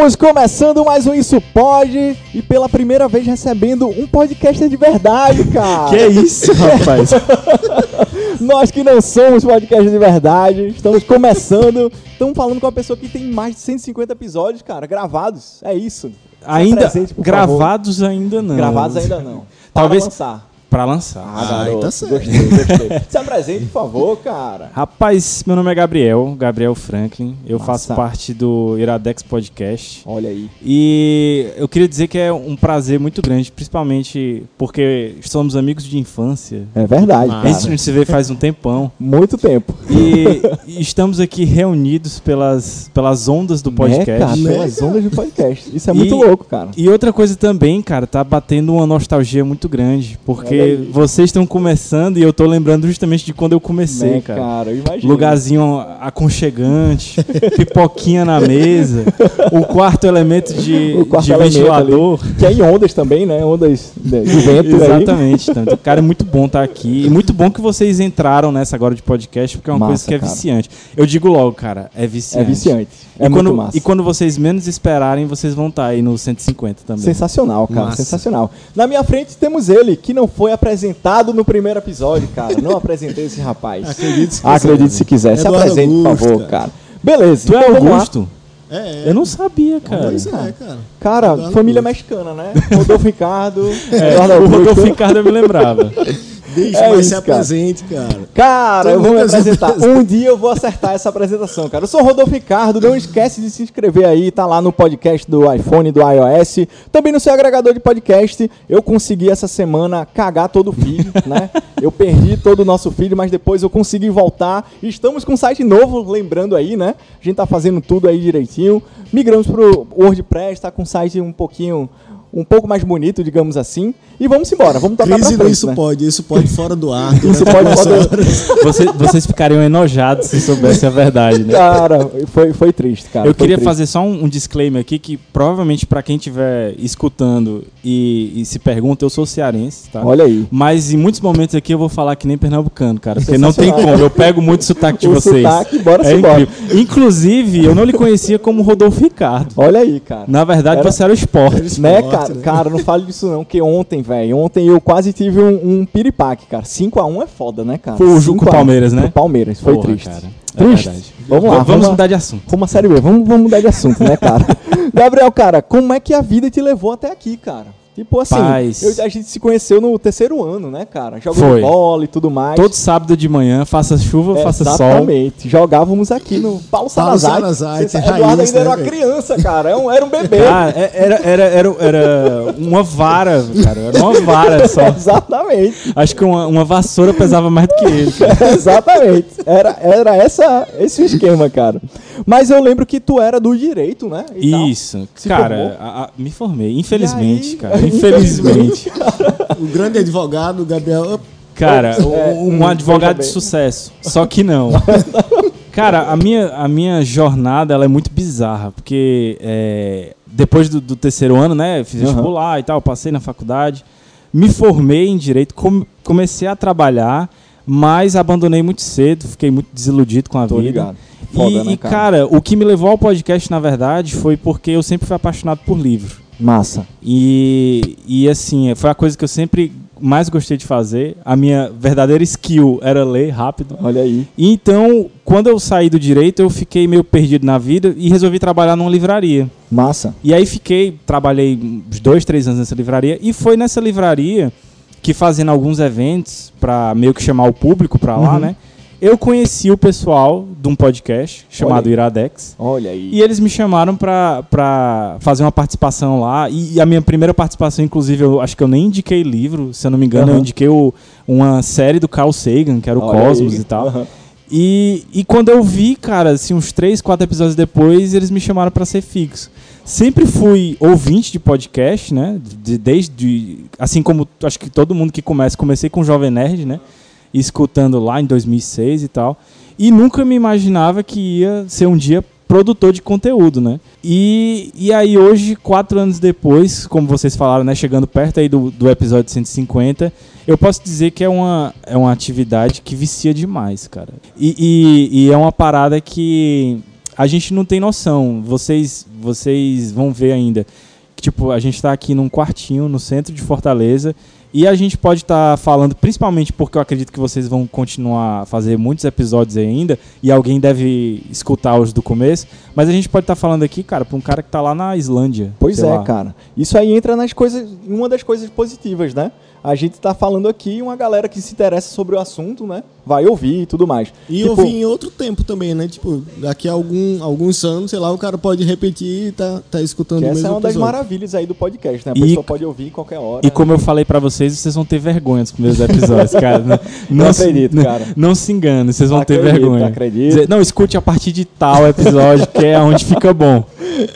Estamos começando mais um Isso Pode e pela primeira vez recebendo um podcaster de verdade, cara. Que isso, rapaz? Nós que não somos podcast de verdade, estamos começando, estamos falando com uma pessoa que tem mais de 150 episódios, cara, gravados. É isso. ainda apresente, por gravados ainda não. Gravados ainda não. Talvez- Para lançar. Pra lançar. Ah, Ah, garoto, tá certo. gostei, gostei. Se apresente, por favor, cara. Rapaz, meu nome é Gabriel, Gabriel Franklin. Eu Massa. faço parte do Iradex Podcast. Olha aí. E eu queria dizer que é um prazer muito grande, principalmente porque somos amigos de infância. É verdade, Ah, A gente não se vê faz um tempão. Muito tempo. E, e estamos aqui reunidos pelas, pelas ondas do É, podcast. cara, Né, pelas ondas do podcast. Isso é E- muito louco, cara. E outra coisa também, cara, tá batendo uma nostalgia muito grande. Porque vocês estão começando e eu tô lembrando justamente de quando eu comecei, Né, cara. eu imagino. Lugarzinho aconchegante, pipoquinha na mesa, o quarto elemento de, O quarto de elemento ventilador. Que é em ondas também, né? Ondas de, de vento. Exatamente. Então, cara, é muito bom estar aqui. E muito bom que vocês entraram nessa agora de podcast, porque é uma Massa, coisa que é cara. viciante. Eu digo logo, cara, é É viciante. E, É muito quando, massa. e quando vocês menos esperarem, vocês vão estar aí no 150 também. Sensacional, cara. Massa. Sensacional. Na minha frente temos ele, que não foi apresentado no primeiro episódio, cara. Não apresentei esse rapaz. Acredite se Acredite quiser. se quiser. Se Eduardo apresente, por Augusto, favor, cara. cara. Beleza. Tu é então. Augusto? É, é. Eu não sabia, cara. Pois é, cara. Cara, Eduardo família Augusto. mexicana, né? Rodolfo Ricardo, É, Eduardo o. Rodolfo Ricardo eu me lembrava. Deixa, É mas isso, se cara. apresente, cara. Cara, eu vou me apresentar. Um dia eu vou acertar essa apresentação, cara. Eu sou o Rodolfo Ricardo. Não esquece de se inscrever aí. Tá lá no podcast do iPhone, do iOS. Também no seu agregador de podcast. Eu consegui essa semana cagar todo o feed, né? Eu perdi todo o nosso feed, mas depois eu consegui voltar. Estamos com um site novo, lembrando aí, né? A gente tá fazendo tudo aí direitinho. Migramos pro WordPress, tá com um site um pouquinho... Um pouco mais bonito, digamos assim. E vamos embora, vamos tocar Crise pra frente, Isso né? Pode, Isso Pode fora do ar. Isso pode poder- horas. Você- vocês ficariam enojados se soubessem a verdade, né? Cara, foi, foi triste, cara. Eu foi queria triste. fazer só um, um disclaimer aqui que provavelmente pra quem estiver escutando e, e se pergunta, eu sou cearense, tá? Olha aí. Mas em muitos momentos aqui eu vou falar que nem pernambucano, cara, porque não tem como. Eu pego muito sotaque de O vocês. sotaque, bora é embora. incrível. Inclusive, eu não lhe conhecia como Rodolfo Ricardo. Olha aí, cara. Na verdade, Era- você era o esporte. Né, esporte, cara? né? Cara, não fale disso não, que ontem, velho, ontem eu quase tive um, um piripaque, cara. 5x1 é foda, né, cara? Foi o jogo com o 5 a 1 é né? Pro Palmeiras, foi Porra, triste. cara. É Triste. verdade. Vamos lá, Vamos, vamos mudar de assunto. Como a série B, vamos, vamos mudar de assunto, né, cara? Gabriel, cara, como é que a vida te levou até aqui, cara? Tipo assim, eu- a gente se conheceu no terceiro ano, né, cara? Jogando bola e tudo mais. Todo sábado de manhã, faça chuva, faça sol. Exatamente. Jogávamos aqui no Paulo Salazar. Salazar, Você- que Eduardo raiz, ainda era né, uma velho? criança, cara. Era um, era um bebê. Cara, é- era, era, era, era uma vara, cara. Era uma vara só. Exatamente. Acho que uma, uma vassoura pesava mais do que ele. cara. Exatamente. Era, era essa, esse o esquema, cara. Mas eu lembro que tu era do direito, né? E. Isso. Cara, a- a- me formei. Infelizmente, aí? cara. Infelizmente. O grande advogado, Gabriel. Cara, um, um advogado de sucesso. Só que não. Cara, a minha, a minha jornada ela é muito bizarra, porque é, depois do, do terceiro ano, né, eu fiz vestibular e tal, passei na faculdade, me formei em direito, com- comecei a trabalhar, mas abandonei muito cedo, fiquei muito desiludido com a Tô vida. ligado. Foda, e, né, e, cara, o que me levou ao podcast, na verdade, foi porque eu sempre fui apaixonado por livro. Massa. E, e assim, foi a coisa que eu sempre mais gostei de fazer. A minha verdadeira skill era ler rápido. Olha aí. E então, quando eu saí do direito, eu fiquei meio perdido na vida e resolvi trabalhar numa livraria. Massa. E aí fiquei, trabalhei uns dois, três anos nessa livraria. E foi nessa livraria que fazendo alguns eventos para meio que chamar o público para lá, Uhum. né? Eu conheci o pessoal de um podcast chamado Olha. Iradex. Olha aí. E eles me chamaram pra, pra fazer uma participação lá. E, e a minha primeira participação, inclusive, eu acho que eu nem indiquei livro, se eu não me engano, eu Aham. indiquei o- uma série do Carl Sagan, que era o Olha Cosmos aí. e tal. Aham. E, e quando eu vi, cara, assim, uns três, quatro episódios depois, eles me chamaram pra ser fixo. Sempre fui ouvinte de podcast, né? De- desde. Assim como acho que todo mundo que começa, comecei com o Jovem Nerd, né? Escutando lá em 2006 e tal. E nunca me imaginava que ia ser um dia produtor de conteúdo, né? E, e aí hoje, quatro anos depois, como vocês falaram, né? Chegando perto aí do, do episódio 150, eu posso dizer que é uma, é uma atividade que vicia demais, cara. E, e, e é uma parada que a gente não tem noção. Vocês, vocês vão ver ainda. Que, tipo, a gente tá aqui num quartinho no centro de Fortaleza. E a gente pode estar falando, principalmente porque eu acredito que vocês vão continuar a fazer muitos episódios ainda, e alguém deve escutar os do começo, mas a gente pode estar falando aqui, cara, pra um cara que tá lá na Islândia. Pois é, lá. cara. Isso aí entra nas coisas, em uma das coisas positivas, né? A gente tá falando aqui uma galera que se interessa sobre o assunto, né? Vai ouvir e tudo mais. E Tipo, eu vi em outro tempo também, né? Tipo, daqui a algum, alguns anos, sei lá, o cara pode repetir e tá, tá escutando que o essa mesmo é uma das episódio. maravilhas aí do podcast, né? A E- pessoa pode ouvir em qualquer hora. E como eu falei pra vocês, vocês vão ter vergonha dos primeiros episódios, cara. Não, Não se- acredito, não- cara. Não se engane, vocês vão ter Acredito, vergonha. acredito. Dizer, não, escute a partir de tal episódio, que é onde fica bom.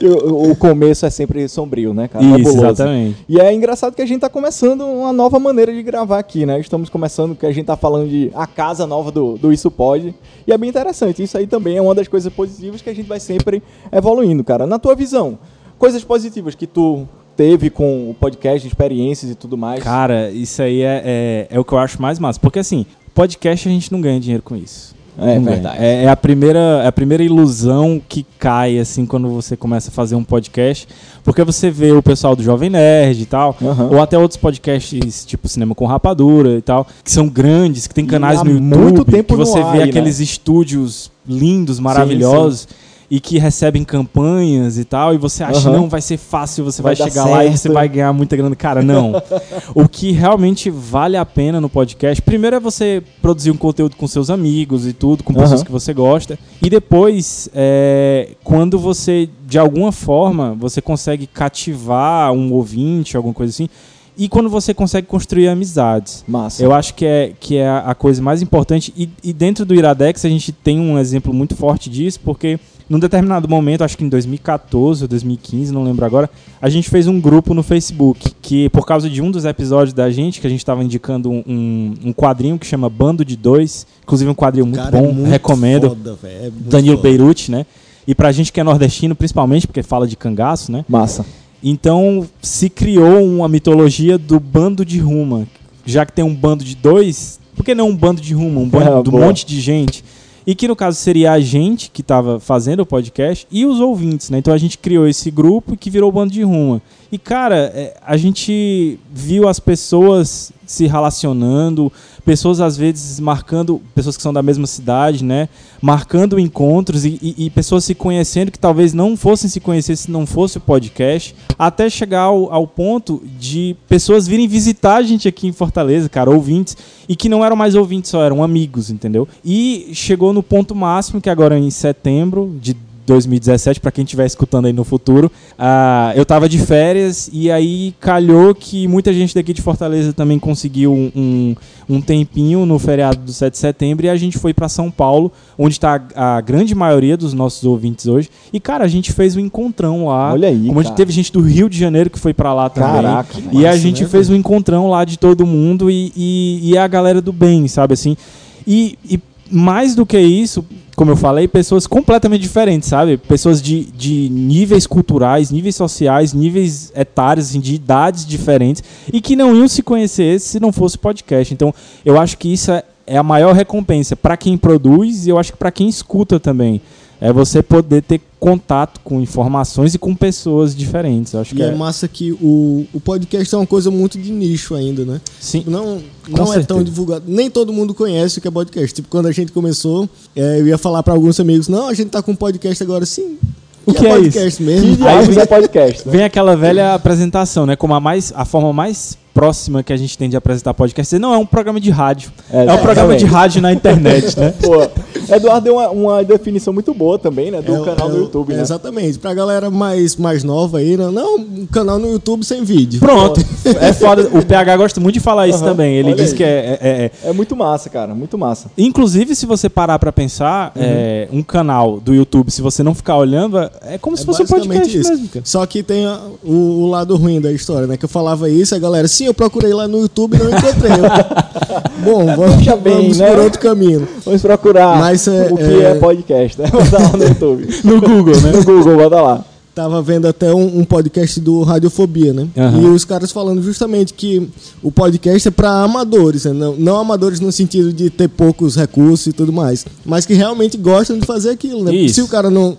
O, o começo é sempre sombrio, né, cara? Isso, exatamente. E é engraçado que a gente tá começando uma nova maneira de gravar aqui, né? Estamos começando que a gente tá falando de a casa nova do, do Isso Pode. E é bem interessante. Isso aí também é uma das coisas positivas que a gente vai sempre evoluindo, cara. Na tua visão, coisas positivas que tu teve com o podcast, experiências e tudo mais. Cara, isso aí é, é, é o que eu acho mais massa. Porque assim, podcast a gente não ganha dinheiro com isso. É verdade. É, é a primeira, é a primeira ilusão que cai, assim, quando você começa a fazer um podcast. Porque você vê o pessoal do Jovem Nerd e tal, Aham. ou até outros podcasts, tipo Cinema com Rapadura e tal, que são grandes, que tem canais no YouTube, muito tempo que você ar vê aqueles estúdios lindos, Sim, maravilhosos. E que recebem campanhas e tal, e você acha, Aham. não, vai ser fácil, você Vai vai, chegar lá e certo. você vai ganhar muita grana. Cara, não. o que realmente vale a pena no podcast, primeiro é você produzir um conteúdo com seus amigos e tudo, com pessoas Aham. que você gosta. E depois, é, quando você, de alguma forma, você consegue cativar um ouvinte, alguma coisa assim. E quando você consegue construir amizades. Massa. Eu acho que é, que é a coisa mais importante. E, e dentro do Iradex a gente tem um exemplo muito forte disso, porque num determinado momento, acho que em 2014 ou 2015, não lembro agora, a gente fez um grupo no Facebook que, por causa de um dos episódios da gente, que a gente estava indicando um, um, quadrinho que chama Bando de Dois, inclusive um quadrinho muito Cara, é bom, muito recomendo. foda, é muito Danilo foda. Beirute, né? E pra gente que é nordestino, principalmente, porque fala de cangaço, né? Massa. Então se criou uma mitologia do bando de Ruma. Já que tem um bando de dois, por que não um bando de Ruma? Um bando É, de um boa. monte de gente. E que no caso seria a gente que estava fazendo o podcast e os ouvintes, né? Então a gente criou esse grupo que virou o bando de Ruma. E cara, é, a gente viu as pessoas se relacionando, pessoas às vezes marcando, pessoas que são da mesma cidade, né? Marcando encontros e, e- e pessoas se conhecendo que talvez não fossem se conhecer se não fosse o podcast, até chegar ao, ao ponto de pessoas virem visitar a gente aqui em Fortaleza, cara, ouvintes, e que não eram mais ouvintes só, eram amigos, entendeu? E chegou no ponto máximo que agora em setembro de 2017, para quem estiver escutando aí no futuro. Ah, eu tava de férias e aí calhou que muita gente daqui de Fortaleza também conseguiu um, um, um tempinho no feriado do 7 de setembro e a gente foi para São Paulo, onde está a, a grande maioria dos nossos ouvintes hoje. E, cara, a gente fez um encontrão lá. Olha aí, Como a gente teve gente do Rio de Janeiro que foi para lá também. Caraca, E a massa, gente né, fez um encontrão lá de todo mundo e, e, e a galera do bem, sabe assim? E, e mais do que isso, como eu falei, pessoas completamente diferentes, sabe? Pessoas de, de níveis culturais, níveis sociais, níveis etários, assim, de idades diferentes e que não iam se conhecer se não fosse podcast. Então, eu acho que isso é, é a maior recompensa para quem produz e eu acho que para quem escuta também. É você poder ter contato com informações e com pessoas diferentes. Eu acho E que é, é, massa que o, o podcast é uma coisa muito de nicho ainda, né? sim, Não, não é tão divulgado. Nem todo mundo conhece o que é podcast. Tipo, quando a gente começou, é, eu ia falar pra alguns amigos: não, a gente tá com podcast agora sim. O que é podcast Que mesmo? diabos é podcast, né? Vem aquela velha apresentação, né? Como a mais a forma mais próxima que a gente tem de apresentar podcast. Não, é um programa de rádio. É, É, um programa de rádio na internet, né? Pô, Eduardo deu uma, uma definição muito boa também, né? Do É canal é do o- YouTube, é, né? Exatamente. Pra galera mais, mais nova aí, não, não, um canal no YouTube sem vídeo. Pronto. É foda. O PH gosta muito de falar isso Aham, também. Ele olha diz aí. que é- é- é, É muito massa, cara, muito massa. Inclusive, se você parar pra pensar, Uhum. é, um canal do YouTube, se você não ficar olhando, é como se É fosse um podcast isso. mesmo, cara. Só que tem a- o, o lado ruim da história, né? Que eu falava isso, a galera, sim, eu procurei lá no YouTube e não encontrei. Bom, vamos, bem, vamos né? por outro caminho. Vamos procurar Mas, é, o que é- é... podcast, né? Bota lá no YouTube. No Google, né? No Google, bota lá. tava vendo até um, um podcast do Radiofobia, né? Aham. E os caras falando justamente que o podcast é para amadores, né? não, não amadores no sentido de ter poucos recursos e tudo mais, mas que realmente gostam de fazer aquilo, né? Isso. Se o cara não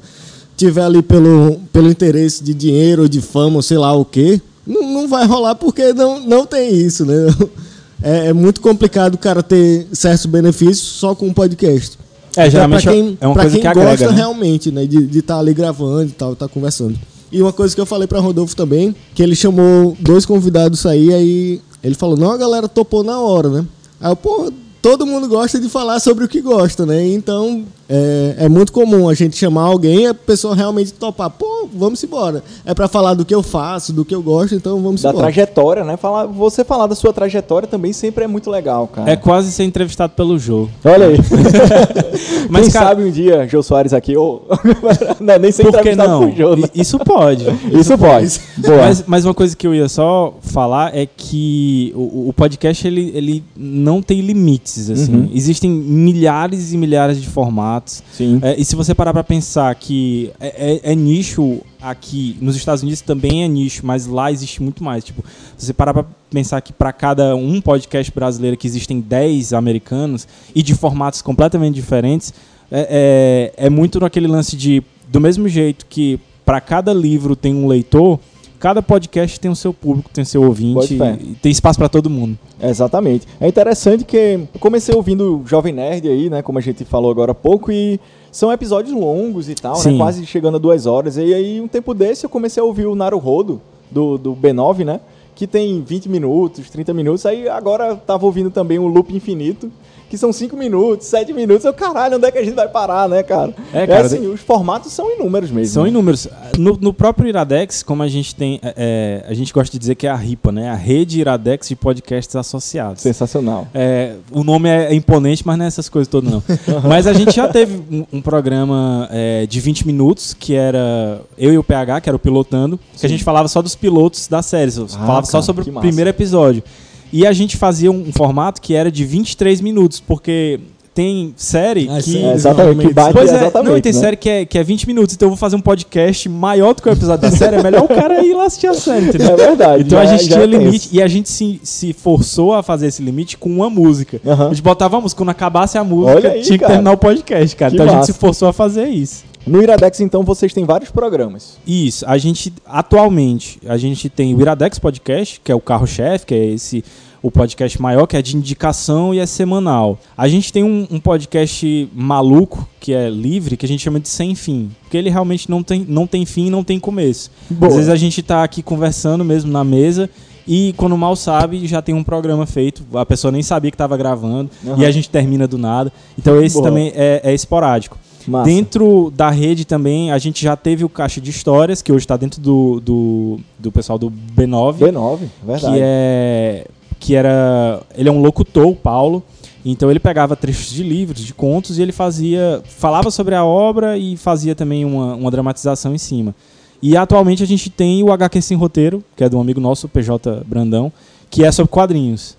tiver ali pelo, pelo interesse de dinheiro ou de fama ou sei lá o quê, não, não vai rolar porque não, não tem isso, né? É, é muito complicado o cara ter certos benefícios só com um podcast. É, geralmente pra quem, é uma pra coisa quem que agrega, gosta né? realmente, né? De estar ali gravando e tal, estar conversando. E uma coisa que eu falei pra Rodolfo também, que ele chamou dois convidados aí, aí ele falou, não, a galera topou na hora, né? Aí eu, pô, todo mundo gosta de falar sobre o que gosta, né? Então é, é muito comum a gente chamar alguém e a pessoa realmente topar, pô, vamos embora. É pra falar do que eu faço, do que eu gosto, então vamos Da embora. trajetória, né? Falar, você falar da sua trajetória também sempre é muito legal, cara. É quase ser entrevistado pelo Jô. Olha aí. Mas, Quem cara- sabe um dia, Jô Soares aqui, ou... não, nem ser Por que entrevistado não? Jô, né? Isso pode. Isso pode. Boa. Mas, mas uma coisa que eu ia só falar é que o, o podcast ele, ele não tem limites. Assim. Uhum. Existem milhares e milhares de formatos. Sim. É, e se você parar pra pensar que é, é- é nicho aqui, nos Estados Unidos também é nicho, mas lá existe muito mais. Tipo, se você parar pra pensar que pra cada um podcast brasileiro que existem 10 americanos e de formatos completamente diferentes, é, é, é muito naquele lance de, do mesmo jeito que pra cada livro tem um leitor, cada podcast tem o seu público, tem o seu ouvinte, e tem espaço pra todo mundo. Exatamente. É interessante que eu comecei ouvindo o Jovem Nerd aí, né? Como a gente falou agora há pouco, e são episódios longos e tal, né? Sim. Quase chegando a duas horas. E aí, um tempo desse, eu comecei a ouvir o Naruhodo, do, do B9, né? Que tem 20 minutos, 30 minutos. Aí agora tava ouvindo também o Loop Infinito, que são 5 minutos, 7 minutos. Eu, caralho, onde é que a gente vai parar, né, cara? É, cara, assim, os formatos são inúmeros mesmo. São inúmeros. No, no próprio Iradex, como a gente tem. é, é, a gente gosta de dizer que é a RIPA, né? A Rede Iradex de Podcasts Associados. Sensacional. É, o nome é imponente, mas não é essas coisas todas, não. mas a gente já teve um, um programa é, de 20 minutos, que era eu e o PH, que era o Pilotando, que a gente falava só dos pilotos das séries, falava só cara, sobre que o primeiro episódio. E a gente fazia um, um formato que era de 23 minutos, porque tem série Ah, que. É, exatamente, que bate Pois é, exatamente. não, e tem né? série que é, que é 20 minutos, então eu vou fazer um podcast maior do que o episódio da série, é melhor o cara ir lá assistir a série, entendeu? É verdade. Então a já- gente já tinha é limite e a gente se, se forçou a fazer esse limite com uma música. A gente botava a música, quando acabasse a música, aí, tinha que cara. terminar o podcast, cara. Que então a gente massa. se forçou a fazer isso. No Iradex, então, vocês têm vários programas. Isso, a gente, atualmente, a gente tem o Iradex Podcast, que é o carro-chefe, que é esse, o podcast maior, que é de indicação e é semanal. A gente tem um, um podcast maluco, que é livre, que a gente chama de Sem Fim, porque ele realmente não tem, não tem fim e não tem começo. Boa. Às vezes a gente tá aqui conversando mesmo na mesa, e quando mal sabe, já tem um programa feito, a pessoa nem sabia que estava gravando, Aham. e a gente termina do nada. Então esse Boa. também é- é esporádico. Massa. Dentro da rede também, a gente já teve o Caixa de Histórias, que hoje está dentro do, do, do pessoal do B9, B9, verdade. que é que era ele é um locutor, o Paulo. Então ele pegava trechos de livros, de contos e ele fazia, falava sobre a obra e fazia também uma, uma dramatização em cima. E atualmente a gente tem o HQ Sem Roteiro, que é de um amigo nosso, o PJ Brandão, que é sobre quadrinhos.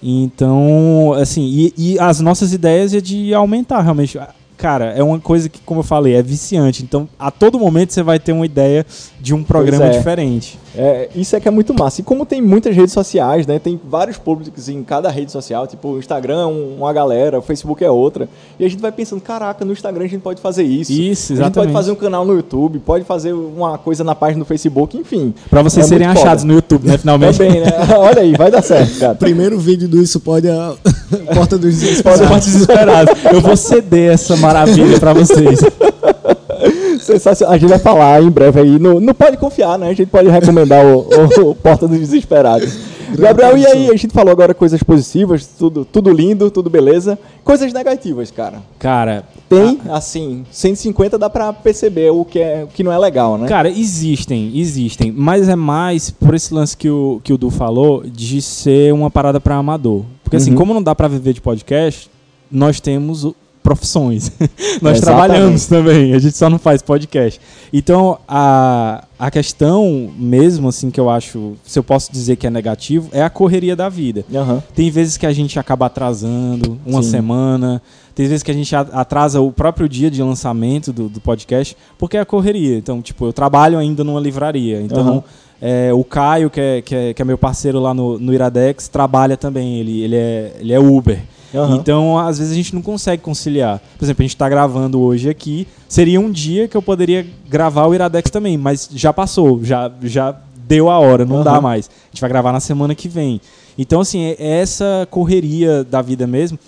Então, assim, e, e as nossas ideias é de aumentar realmente. Cara, é uma coisa que, como eu falei, é viciante. Então, a todo momento você vai ter uma ideia de um programa é. diferente. É, isso é que é muito massa. E como tem muitas redes sociais, né? Tem vários públicos em cada rede social. Tipo, o Instagram é um- uma galera, o Facebook é outra. E a gente vai pensando, caraca, no Instagram a gente pode fazer isso. Isso, A gente pode exatamente. fazer um canal no YouTube, pode fazer uma coisa na página do Facebook, enfim. Pra vocês É serem achados foda. no YouTube, né? Finalmente. Também, né? Olha aí, vai dar certo, cara. Primeiro vídeo do Isso Pode é a Porta dos Desesperados. desesperado. Eu vou ceder essa maravilha pra vocês. Sensacional. A gente vai falar em breve aí. No, no Pode Confiar, né? A gente pode recomendar o, o- o Porta dos Desesperados. Gabriel, e aí? A gente falou agora coisas positivas, tudo, tudo lindo, tudo beleza. Coisas negativas, cara. Cara, Tem, assim, 150 dá pra perceber o que, é, o que não é legal, né? Cara, existem, existem. Mas é mais por esse lance que o, que o Du falou de ser uma parada pra amador. Porque assim, Uhum. como não dá pra viver de podcast, nós temos profissões. Nós Exatamente. trabalhamos também, a gente só não faz podcast. Então, a, a questão mesmo, assim, que eu acho, se eu posso dizer que é negativo, é a correria da vida. Aham. Tem vezes que a gente acaba atrasando uma Sim. semana, tem vezes que a gente atrasa o próprio dia de lançamento do, do podcast, porque é a correria. Então, tipo, eu trabalho ainda numa livraria. Então, Aham. é, o Caio, que é, que, é, que é meu parceiro lá no, no Iradex, trabalha também. Ele, ele, é, ele é Uber. Aham. Então, às vezes a gente não consegue conciliar. Por exemplo, a gente está gravando hoje aqui. Seria um dia que eu poderia gravar o Iradex também, mas já passou, já, já deu a hora, não dá Aham. mais. A gente vai gravar na semana que vem. Então, assim, é é essa correria da vida mesmo.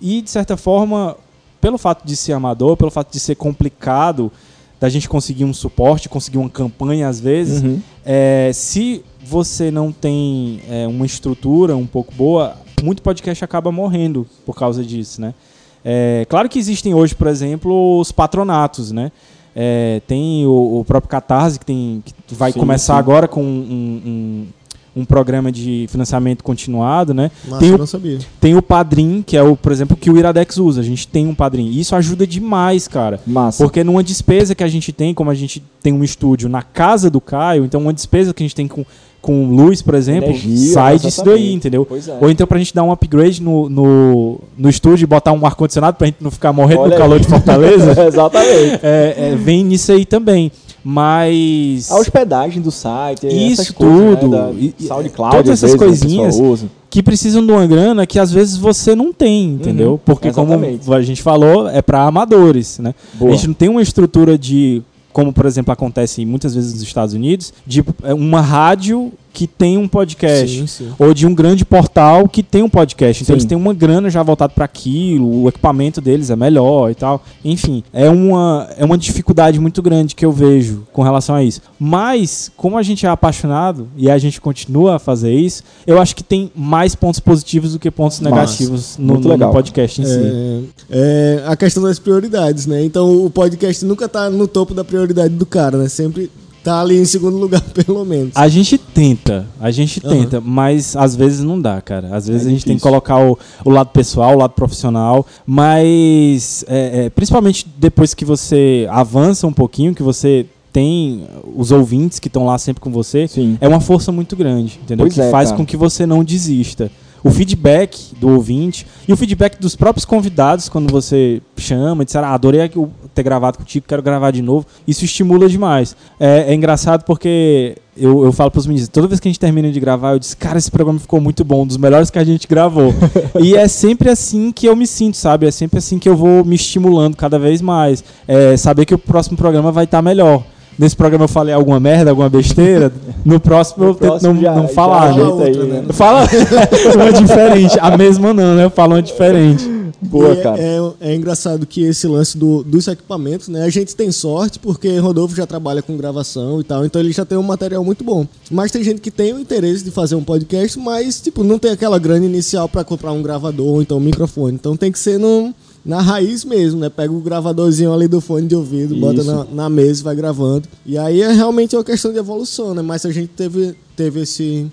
E, de certa forma, pelo fato de ser amador, pelo fato de ser complicado da gente conseguir um suporte, conseguir uma campanha às vezes, Uhum. é, se você não tem é, uma estrutura um pouco boa, muito podcast acaba morrendo por causa disso, né? É, claro que existem hoje, por exemplo, os patronatos, né? É, tem o, o próprio Catarse, que, tem, que vai Sim, começar sim. agora com um, um, um programa de financiamento continuado, né? Mas Tem o- não sabia. Tem o Padrim, que é o, por exemplo, que o Iradex usa. A gente tem um Padrim. E isso ajuda demais, cara. Massa. Porque numa despesa que a gente tem, como a gente tem um estúdio na casa do Caio, então uma despesa que a gente tem com, com luz, por exemplo, Energia, sai disso daí, entendeu? É. Ou então pra gente dar um upgrade no, no, no estúdio e botar um ar-condicionado pra gente não ficar morrendo Olha aí. calor de Fortaleza, Exatamente. é, é, vem nisso aí também. Mas. A hospedagem do site, Isso coisas, tudo. Né, da SoundCloud, todas essas vezes, né, coisinhas. que precisam de uma grana que às vezes você não tem, entendeu? Uhum, Porque exatamente. como a gente falou, é para amadores, né? Boa. A gente não tem uma estrutura de como por exemplo acontece muitas vezes nos Estados Unidos, de é, uma rádio que tem um podcast Sim, sim. ou de um grande portal que tem um podcast. Então Sim. eles têm uma grana já voltada para aquilo, o equipamento deles é melhor e tal. Enfim, é uma, é uma dificuldade muito grande que eu vejo com relação a isso. Mas, como a gente é apaixonado e a gente continua a fazer isso, eu acho que tem mais pontos positivos do que pontos negativos no, no- no podcast em si. É, é a questão das prioridades, né? Então o podcast nunca tá no topo da prioridade do cara, né? Sempre tá ali em segundo lugar, pelo menos. A gente tenta, a gente tenta, mas às vezes não dá, cara. Às vezes É a gente tem que difícil. colocar o, o lado pessoal, o lado profissional, mas é, é, principalmente depois que você avança um pouquinho, que você tem os ouvintes que estão lá sempre com você, Sim. é uma força muito grande, entendeu? Pois que é, faz cara. com que você não desista. O feedback do ouvinte e o feedback dos próprios convidados quando você chama e disser, ah, adorei ter gravado contigo, quero gravar de novo. Isso estimula demais. É, é engraçado porque eu, eu falo pros meninos, toda vez que a gente termina de gravar, eu disse, cara, esse programa ficou muito bom, um dos melhores que a gente gravou. e é sempre assim que eu me sinto, sabe? É sempre assim que eu vou me estimulando cada vez mais. É, saber que o próximo programa vai estar melhor. Nesse programa eu falei alguma merda, alguma besteira. No próximo No eu tento próximo não, já- não já falar, né? outra, né? Fala uma diferente. A mesma não, né? Eu falo uma diferente. Boa, E é- cara. É, é engraçado que esse lance do- dos equipamentos, né? A gente tem sorte porque Rodolfo já trabalha com gravação e tal, então ele já tem um material muito bom. Mas tem gente que tem o interesse de fazer um podcast, mas, tipo, não tem aquela grana inicial pra comprar um gravador ou então um microfone. Então tem que ser no, na raiz mesmo, né? Pega o gravadorzinho ali do fone de ouvido, bota Isso. na, na mesa e vai gravando. E aí é realmente uma questão de evolução, né? Mas a gente teve, teve esse,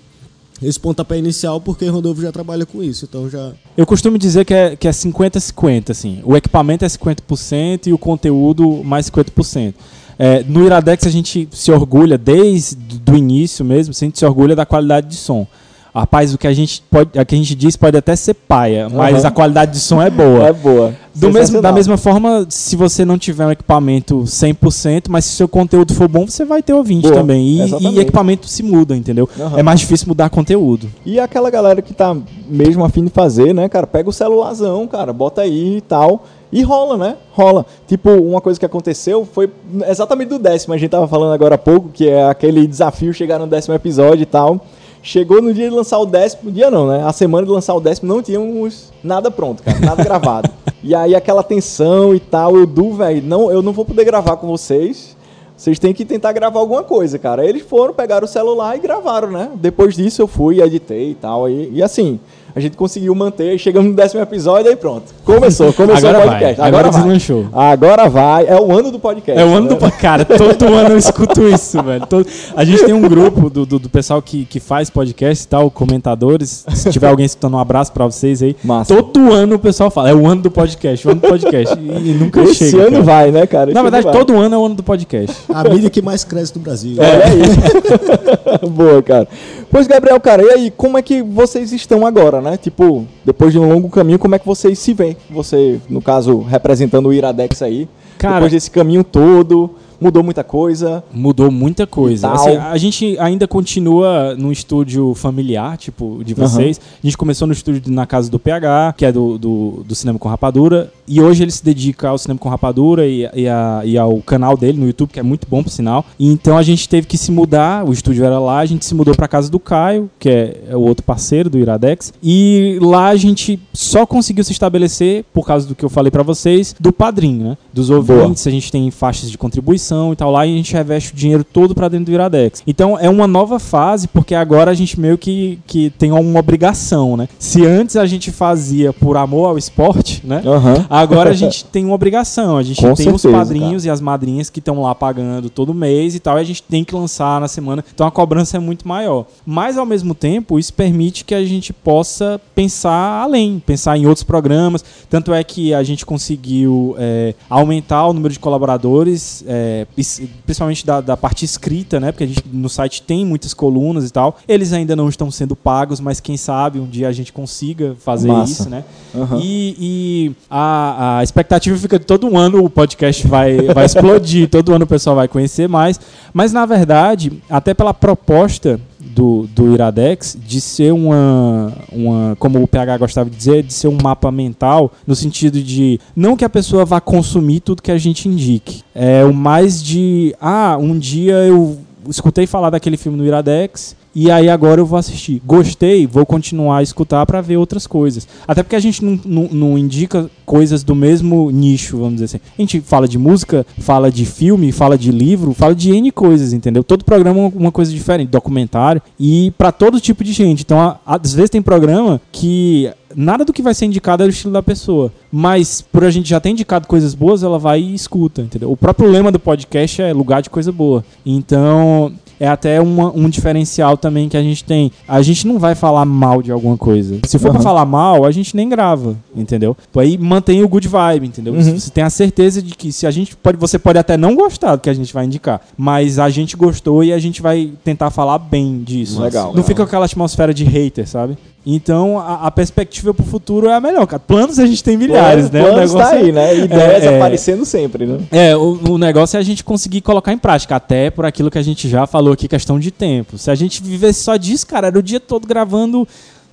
esse pontapé inicial porque Rodolfo já trabalha com isso, então já. Eu costumo dizer que é, que é 50-50, assim. O equipamento é 50% e o conteúdo mais 50%. É, no Iradex a gente se orgulha, desde o início mesmo, a gente se orgulha da qualidade de som. Rapaz, o que a gente, pode, a que a gente diz pode até ser paia, mas Aham. a qualidade de som é boa. É boa. Do mesmo, da mesma forma, se você não tiver um equipamento 100%, mas se o seu conteúdo for bom, você vai ter ouvinte Boa, também. E, e equipamento se muda, entendeu? Aham. É mais difícil mudar conteúdo. E aquela galera que tá mesmo afim de fazer, né, cara? Pega o celularzão, cara, bota aí e tal. E rola, né? Rola. Tipo, uma coisa que aconteceu foi exatamente do décimo. A gente tava falando agora há pouco, que é aquele desafio chegar no décimo episódio e tal. Chegou no dia de lançar o décimo, dia não, né? A semana de lançar o décimo não tínhamos nada pronto, cara, nada gravado. E aí aquela tensão e tal, eu du, velho, não, eu não vou poder gravar com vocês. Vocês têm que tentar gravar alguma coisa, cara. Eles foram, pegaram o celular e gravaram, né? Depois disso eu fui, editei e tal. E, e assim, a gente conseguiu manter, chegamos no décimo episódio e pronto. Começou, começou Agora o podcast. vai, agora vai. deslanchou. Agora vai, é o ano do podcast. É o ano né? do. po- Cara, todo ano eu escuto isso, velho. Todo- A gente tem um grupo do, do, do pessoal que, que faz podcast e tal, comentadores. Se tiver alguém escutando, um abraço pra vocês aí. Massa. Todo ano o pessoal fala, é o ano do podcast, o ano do podcast. E, e nunca Esse chega. ano cara. vai, né, cara? Esse Na verdade, vai. todo ano é o ano do podcast. A mídia que mais cresce no Brasil. Olha aí. Boa, cara. Pois, Gabriel, cara, e aí, como é que vocês estão agora, né? Tipo, depois de um longo caminho, como é que vocês se veem? Você, no caso, representando o Iradex aí. Cara- depois desse caminho todo, mudou muita coisa. Mudou muita coisa. Assim, a gente ainda continua num estúdio familiar, tipo, de vocês. A gente começou no estúdio na casa do PH, que é do, do, do Cinema com Rapadura. E hoje ele se dedica ao Cinema com Rapadura e, e, a- e ao canal dele no YouTube, que é muito bom, por sinal. E então a gente teve que se mudar, o estúdio era lá, a gente se mudou pra casa do Caio, que é, é o outro parceiro do Iradex. E lá a gente só conseguiu se estabelecer, por causa do que eu falei pra vocês, do padrinho, né? Dos ouvintes, a gente tem faixas de contribuição e tal lá, e a gente reveste o dinheiro todo pra dentro do Iradex. Então é uma nova fase, porque agora a gente meio que, que tem uma obrigação, né? Se antes a gente fazia por amor ao esporte, né? Aham. Agora a gente tem uma obrigação. A gente Com tem os certeza, padrinhos e as madrinhas que estão lá pagando todo mês e tal, e a gente tem que lançar na semana. Então a cobrança é muito maior. Mas ao mesmo tempo, isso permite que a gente possa pensar além, pensar em outros programas. Tanto é que a gente conseguiu é, aumentar o número de colaboradores, é, pris- principalmente da, da parte escrita, né? Porque a gente no site tem muitas colunas e tal. Eles ainda não estão sendo pagos, mas quem sabe um dia a gente consiga fazer Massa. isso, né? Aham. E, e a, a expectativa fica de todo ano o podcast vai, vai explodir, todo ano o pessoal vai conhecer mais. Mas, na verdade, até pela proposta do, do Iradex de ser uma, uma, como o PH gostava de dizer, de ser um mapa mental, no sentido de não que a pessoa vá consumir tudo que a gente indique. É o mais de, ah, um dia eu escutei falar daquele filme no Iradex e aí agora eu vou assistir. Gostei, vou continuar a escutar para ver outras coisas. Até porque a gente não, não- não indica coisas do mesmo nicho, vamos dizer assim. A gente fala de música, fala de filme, fala de livro, fala de N coisas, entendeu? Todo programa é uma coisa diferente, documentário e para todo tipo de gente. Então, às vezes tem programa que nada do que vai ser indicado é o estilo da pessoa. Mas por a gente já ter indicado coisas boas, ela vai e escuta, entendeu? O próprio lema do podcast é lugar de coisa boa. Então, é até uma- um diferencial também que a gente tem. A gente não vai falar mal de alguma coisa. Se for pra Aham. falar mal, a gente nem grava, entendeu? Aí mantém o good vibe, entendeu? Uhum. Você tem a certeza de que se a gente pode, você pode até não gostar do que a gente vai indicar, mas a gente gostou e a gente vai tentar falar bem disso. Legal. Não fica com aquela atmosfera de hater, sabe? Então, a, a perspectiva pro futuro é a melhor, cara. Planos a gente tem milhares, né? O Planos tá negócio é- aí, né? Ideias é- aparecendo sempre, né? é, o, o negócio é a gente conseguir colocar em prática, até por aquilo que a gente já falou aqui, questão de tempo. Se a gente vivesse só disso, cara, era o dia todo gravando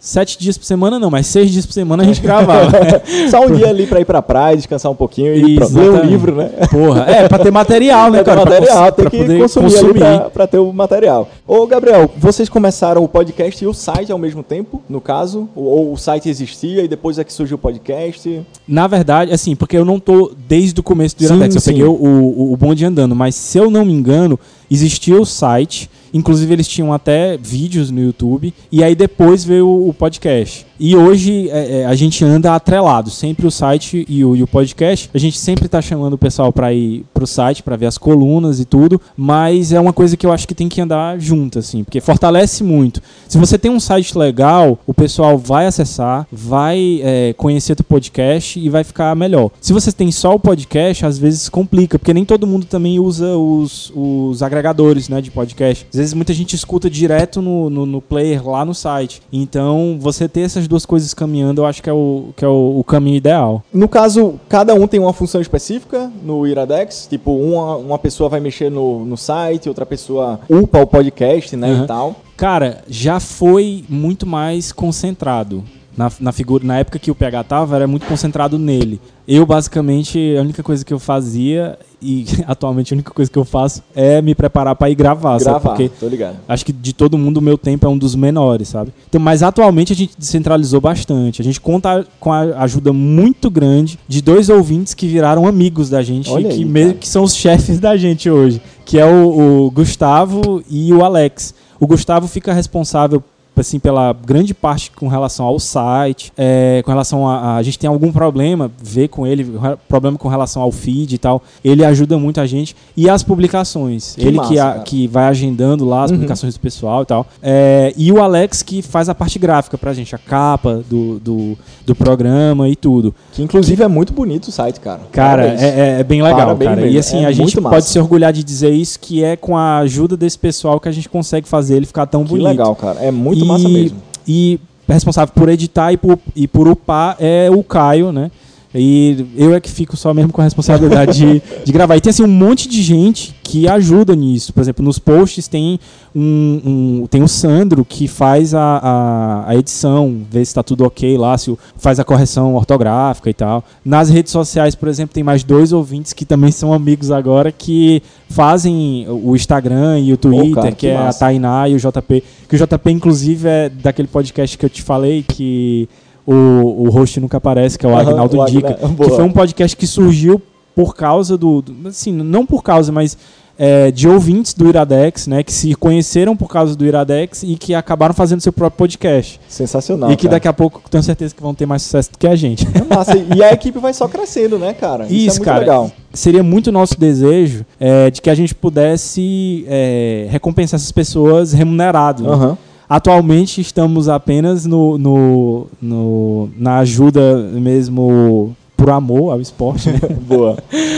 sete dias por semana, não, mas seis dias por semana a gente gravava. Só um dia ali pra ir pra praia, descansar um pouquinho e ler um Exatamente. livro, né? Porra, é, pra ter material, né, cara? pra Pra material, tem pra que consumir, pra, pra ter o material. Ô, Gabriel, vocês começaram o podcast e o site ao mesmo tempo, no caso? Ou, o site existia e depois é que surgiu o podcast? Na verdade, assim, porque eu não tô desde o começo do Iradex, eu sim. peguei o, o, o bonde andando, mas se eu não me engano, existia o site, inclusive eles tinham até vídeos no YouTube, e aí depois veio o, podcast. E hoje é, é, a gente anda atrelado, sempre o site e o, e o podcast. A gente sempre tá chamando o pessoal para ir pro site, para ver as colunas e tudo, mas é uma coisa que eu acho que tem que andar junto, assim, porque fortalece muito. Se você tem um site legal, o pessoal vai acessar, vai é, conhecer teu podcast e vai ficar melhor. Se você tem só o podcast, às vezes complica, porque nem todo mundo também usa os, os agregadores né, de podcast. Às vezes muita gente escuta direto no, no, no player lá no site. Então, você ter essas duas coisas caminhando, eu acho que é o, que é o, o caminho ideal. No caso, cada um tem uma função específica no Iradex? Tipo, uma, uma pessoa vai mexer no, no site, outra pessoa upa o podcast, né, Uhum. e tal. Cara, já foi muito mais concentrado. Na, na figura, na época que o PH tava, era muito concentrado nele. Eu, basicamente, a única coisa que eu fazia, e atualmente a única coisa que eu faço, é me preparar para ir gravar. sabe? Gravar, Porque tô ligado. acho que de todo mundo o meu tempo é um dos menores, sabe? Então, mas atualmente a gente descentralizou bastante. A gente conta com a ajuda muito grande de dois ouvintes que viraram amigos da gente Olha e que aí, meio que são os chefes da gente hoje, que é o, o Gustavo e o Alex. O Gustavo fica responsável assim, pela grande parte com relação ao site, é, com relação a, a, gente tem algum problema, vê com ele, problema com relação ao feed e tal, ele ajuda muito a gente. E as publicações, Que ele massa, que, a- que vai agendando lá as Uhum. publicações do pessoal e tal. É, e o Alex que faz a parte gráfica pra gente, a capa do, do, do programa e tudo. Que inclusive é muito bonito o site, cara. Cara, é, é- é bem legal, Parabéns cara. mesmo, E assim, é a gente massa. pode se orgulhar de dizer isso, que é com a ajuda desse pessoal que a gente consegue fazer ele ficar tão Que bonito. legal, cara. É muito e, massa mesmo. E responsável por editar e por, e por upar é o Caio, né? E eu é que fico só mesmo com a responsabilidade de, de gravar. E tem assim um monte de gente que ajuda nisso. Por exemplo, nos posts tem um, um- tem o Sandro que faz a, a, a edição, vê se está tudo ok lá, se faz a correção ortográfica e tal. Nas redes sociais, por exemplo, tem mais dois ouvintes que também são amigos agora que fazem o Instagram e o Twitter, cara, que, que é a massa. Tainá e o JP. Que o JP, inclusive, é daquele podcast que eu te falei que o, o host nunca aparece, que é o Agnaldo o Dica. Agna- Que foi um podcast que surgiu por causa do. do- assim, não por causa, mas. é, de ouvintes do Iradex, né, que se conheceram por causa do Iradex e que acabaram fazendo seu próprio podcast. Sensacional. e que cara. daqui a pouco tenho certeza que vão ter mais sucesso do que a gente. É massa. E a equipe vai só crescendo, né, cara? Isso, Isso, é cara. legal. Seria muito nosso desejo é, de que a gente pudesse é, recompensar essas pessoas remunerado. né? Atualmente estamos apenas no, no, no- na ajuda mesmo por amor ao esporte. né? Boa.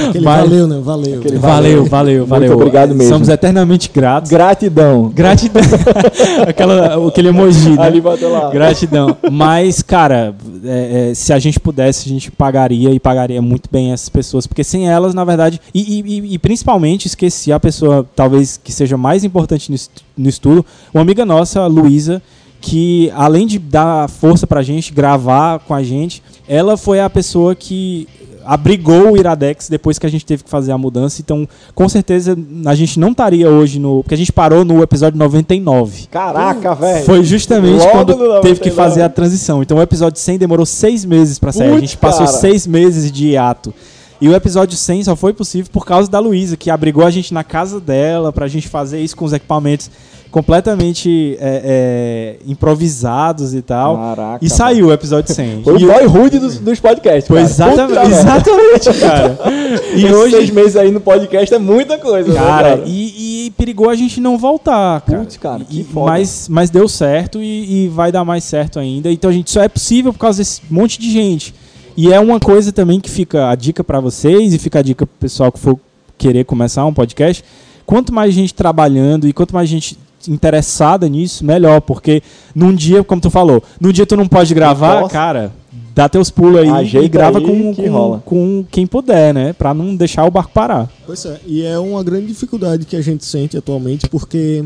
Aquele Mas- valeu, né? Valeu. Aquele valeu, valeu, Muito valeu. obrigado mesmo. Somos eternamente gratos. Gratidão. Gratidão. Aquela, aquele emoji, né? Ali bateu lá. Gratidão. Mas, cara, é, é, se a gente pudesse, a gente pagaria e pagaria muito bem essas pessoas. Porque sem elas, na verdade. E, e- e- e principalmente, esqueci a pessoa, talvez que seja mais importante no, no estudo, uma amiga nossa, a Luísa, que além de dar força pra gente, gravar com a gente, ela foi a pessoa que abrigou o Iradex depois que a gente teve que fazer a mudança. Então, com certeza, a gente não estaria hoje no. Porque a gente parou no episódio 99. Caraca, velho. Foi justamente Logo quando teve que 99. fazer a transição. Então o episódio 100 demorou seis meses pra sair. a gente passou cara. seis meses de hiato. E o episódio 100 só foi possível por causa da Luísa, que abrigou a gente na casa dela pra gente fazer isso com os equipamentos completamente é, é, improvisados e tal. Caraca. e saiu o episódio 100. Foi o boy rude dos, dos podcasts. foi cara. exatamente, exatamente, cara. E Esses hoje, seis meses aí no podcast é muita coisa, né, Cara, e, e perigou a gente não voltar, cara. Putz, cara, que E- foda. mas, mas deu certo e, e vai dar mais certo ainda. Então, a gente, só é possível por causa desse monte de gente. E é uma coisa também que fica a dica pra vocês e fica a dica pro pessoal que for querer começar um podcast. Quanto mais gente trabalhando e quanto mais gente interessada nisso, melhor. Porque num dia, como tu falou, num dia tu não pode gravar, cara, dá teus pulos aí Ajeita e grava aí com, que com, rola. com quem puder, né? Pra não deixar o barco parar. Pois é, e é uma grande dificuldade que a gente sente atualmente, porque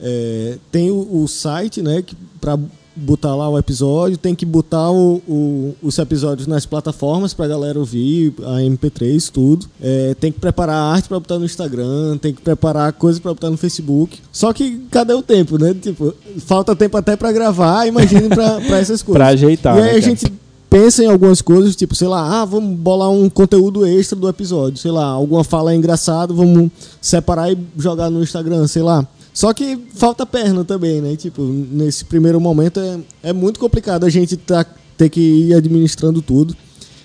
é, tem o, o site, né, que para botar lá o episódio, tem que botar o- o- os episódios nas plataformas pra galera ouvir, a MP3, tudo. É, tem que preparar arte pra botar no Instagram, tem que preparar coisa pra botar no Facebook. Só que cadê o tempo, né? Tipo, falta tempo até pra gravar, imagine pra, pra essas coisas. Pra ajeitar, E né, aí a cara? gente pensa em algumas coisas, tipo, sei lá, ah, vamos bolar um conteúdo extra do episódio, sei lá, alguma fala engraçada, vamos separar e jogar no Instagram, sei lá. Só que falta perna também, né? Tipo, nesse primeiro momento é, é muito complicado a gente tá, ter que ir administrando tudo.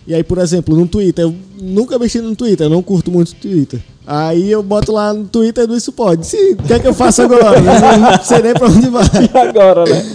E aí, por exemplo, no Twitter, eu nunca mexi no Twitter, eu não curto muito Twitter. Aí eu boto lá no Twitter do Isso Pode. Se, o que é que eu faço agora? Eu não sei nem pra onde vai. E agora, né?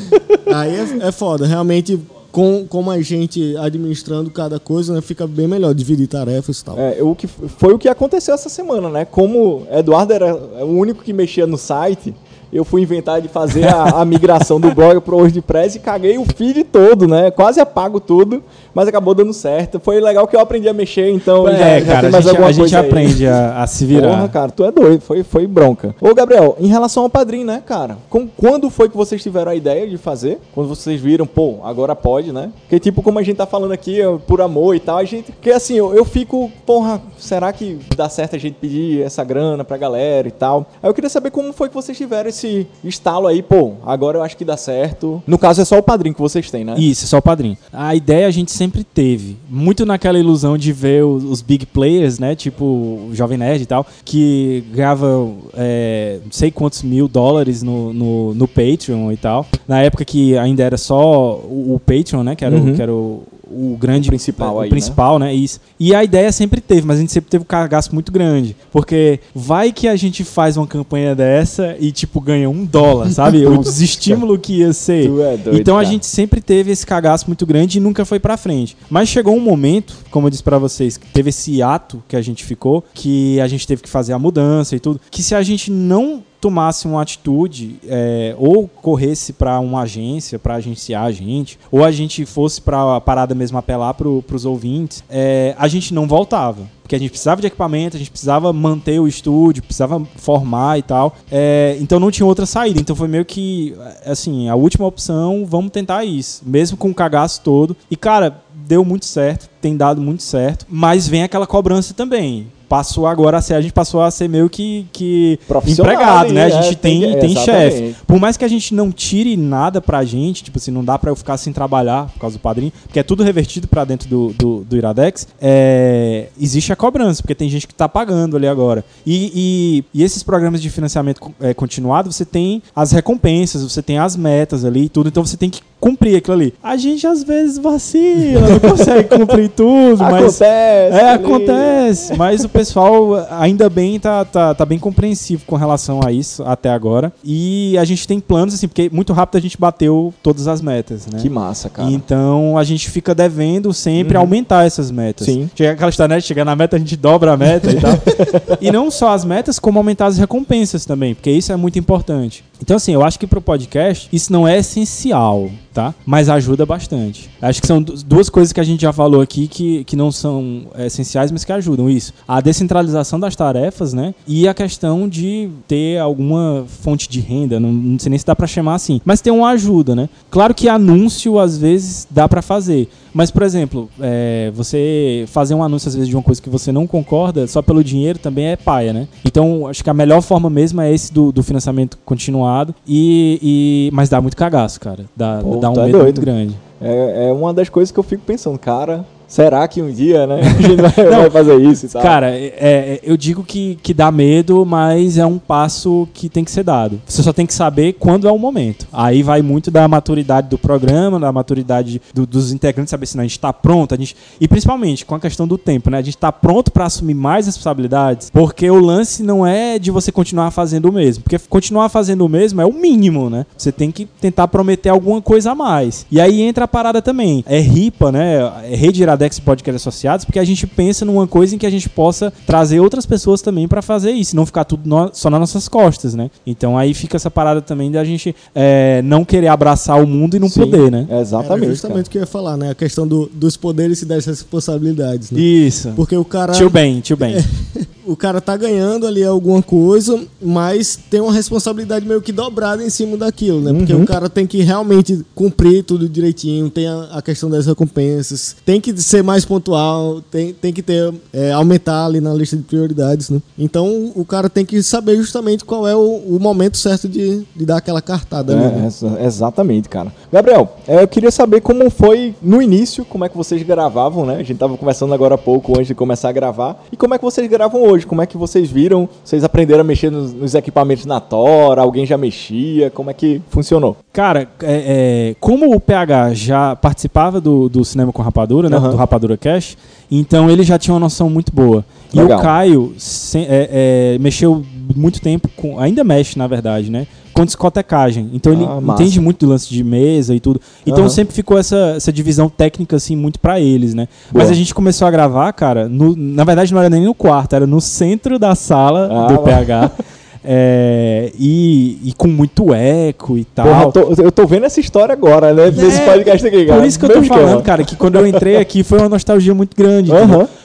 Aí é, é foda, realmente com, com mais gente administrando cada coisa, né, fica bem melhor dividir tarefas e tal. É, o que foi o que aconteceu essa semana, né? Como Eduardo era o único que mexia no site, eu fui inventar de fazer a, a migração do blog pro WordPress e caguei o feed todo, né? Quase apago tudo, mas acabou dando certo. Foi legal que eu aprendi a mexer, então já, é, já cara, tem a gente, alguma a coisa aprende a, a se virar. Porra, cara, tu é doido, foi, foi bronca. Ô, Gabriel, em relação ao padrinho, né, cara? Com, quando foi que vocês tiveram a ideia de fazer? Quando vocês viram, pô, agora pode, né? Porque, tipo, como a gente tá falando aqui, ó, por amor e tal, a gente. Porque assim, eu, eu fico, porra, será que dá certo a gente pedir essa grana pra galera e tal? Aí eu queria saber como foi que vocês tiveram esse esse estalo aí, pô, agora eu acho que dá certo. No caso é só o padrinho que vocês têm, né? Isso, é só o padrinho. A ideia a gente sempre teve. Muito naquela ilusão de ver os, os big players, né? Tipo o Jovem Nerd e tal, que ganhavam é, não sei quantos mil dólares no, no, no Patreon e tal. Na época que ainda era só o, o Patreon, né? Que era, Uhum. o, que era o, o grande O principal o aí, né? principal, né? Isso. E a ideia sempre teve, mas a gente sempre teve um cagaço muito grande. Porque vai que a gente faz uma campanha dessa e, tipo, ganha um dólar, sabe? o desestímulo que ia ser. É doido, então a cara. gente sempre teve esse cagaço muito grande e nunca foi pra frente. Mas chegou um momento, como eu disse pra vocês, que teve esse ato que a gente ficou, que a gente teve que fazer a mudança e tudo, que se a gente não tomasse uma atitude é, ou corresse pra uma agência pra agenciar a gente ou a gente fosse pra parada mesmo apelar pro, pros ouvintes é, a gente não voltava. Porque a gente precisava de equipamento a gente precisava manter o estúdio precisava formar e tal. É, então não tinha outra saída. Então foi meio que assim a última opção vamos tentar isso. Mesmo com o cagaço todo. E cara deu muito certo tem dado muito certo. Mas vem aquela cobrança também passou agora a ser a gente passou a ser meio que, que empregado, né? A é, gente tem tem, tem exatamente. chefe. Por mais que a gente não tire nada pra gente, tipo assim, não dá pra eu ficar sem trabalhar por causa do padrinho, porque é tudo revertido pra dentro do, do, do Iradex, é, existe a cobrança, porque tem gente que tá pagando ali agora. E, e, e esses programas de financiamento é, continuado, você tem as recompensas, você tem as metas ali e tudo, então você tem que cumprir aquilo ali. A gente às vezes vacila, não consegue cumprir tudo, mas. Acontece. É, ali. acontece. Mas o pessoal ainda bem tá, tá, tá bem compreensivo com relação a isso até agora. E a gente tem planos, assim, porque muito rápido a gente bateu todas as metas, né? Que massa, cara. Então a gente fica devendo sempre Uhum. aumentar essas metas. Sim. Chega aquela história, né? Chegar na meta, a gente dobra a meta e tal. e não só as metas, como aumentar as recompensas também, porque isso é muito importante. Então, assim, eu acho que pro podcast isso não é essencial, tá? Mas ajuda bastante. Acho que são du- duas coisas que a gente já falou aqui que, que não são é, essenciais, mas que ajudam. Isso. A descentralização das tarefas, né? E a questão de ter alguma fonte de renda. Não, não sei nem se dá pra chamar assim. Mas ter uma ajuda, né? Claro que anúncio, às vezes, dá pra fazer. Mas, por exemplo, é, você fazer um anúncio, às vezes, de uma coisa que você não concorda, só pelo dinheiro também é paia, né? Então, acho que a melhor forma mesmo é esse do, do financiamento continuado. E, e- Mas dá muito cagaço, cara. Dá, Pô, dá um é medo doido. muito grande. É, é uma das coisas que eu fico pensando, cara. Será que um dia, né? A gente vai, vai fazer isso e tal. Cara, é- é- eu digo que, que dá medo, mas é um passo que tem que ser dado. Você só tem que saber quando é o momento. Aí vai muito da maturidade do programa, da maturidade do- dos integrantes, saber se não, a gente tá pronto, a gente e principalmente com a questão do tempo, né? A gente tá pronto para assumir mais responsabilidades, porque o lance não é de você continuar fazendo o mesmo, porque continuar fazendo o mesmo é o mínimo, né? Você tem que tentar prometer alguma coisa a mais. E aí entra a parada também. É RIPA, né? É Rede Iradex Podcast Associados, porque a gente pensa numa coisa em que a gente possa trazer outras pessoas também para fazer isso, não ficar tudo no- só nas nossas costas, né? Então aí fica essa parada também da gente é, não querer abraçar o mundo e não Sim, poder, né? Era Exatamente. justamente o que eu ia falar, né? A questão do- dos poderes e das responsabilidades, né? Isso. Porque o cara, Tio bem, tio bem. o cara tá ganhando ali alguma coisa, mas tem uma responsabilidade meio que dobrada em cima daquilo, né? Porque Uhum. o cara tem que realmente cumprir tudo direitinho, tem a, a questão das recompensas, tem que ser mais pontual, tem, tem que ter é, aumentar ali na lista de prioridades, né? Então o cara tem que saber justamente qual é o, o momento certo de, de dar aquela cartada ali, né? É, exa- exatamente, cara. Gabriel, é, eu queria saber como foi no início, como é que vocês gravavam, né? A gente tava conversando agora há pouco antes de começar a gravar. E como é que vocês gravam hoje? Como é que vocês viram? Vocês aprenderam a mexer nos, nos equipamentos na Tora? Alguém já mexia? Como é que funcionou? Cara, é, é, como o PH já participava do, do Cinema com Rapadura, né? Aham. Do Rapadura Cash, então ele já tinha uma noção muito boa. E Legal. o Caio se- é, é, mexeu muito tempo com. Ainda mexe, na verdade, né? Com discotecagem. Então ele Ah, entende muito do lance de mesa e tudo. Então Aham. sempre ficou essa, essa divisão técnica, assim, muito pra eles, né? Boa. Mas a gente começou a gravar, cara, no- na verdade não era nem no quarto, era no centro da sala Ah, do lá. PH. é, e, e com muito eco e tal. Porra, tô- eu tô vendo essa história agora, né? Nesse É, podcast aqui, cara. Por isso que eu tô Meu esquema. falando, cara, que quando eu entrei aqui foi uma nostalgia muito grande.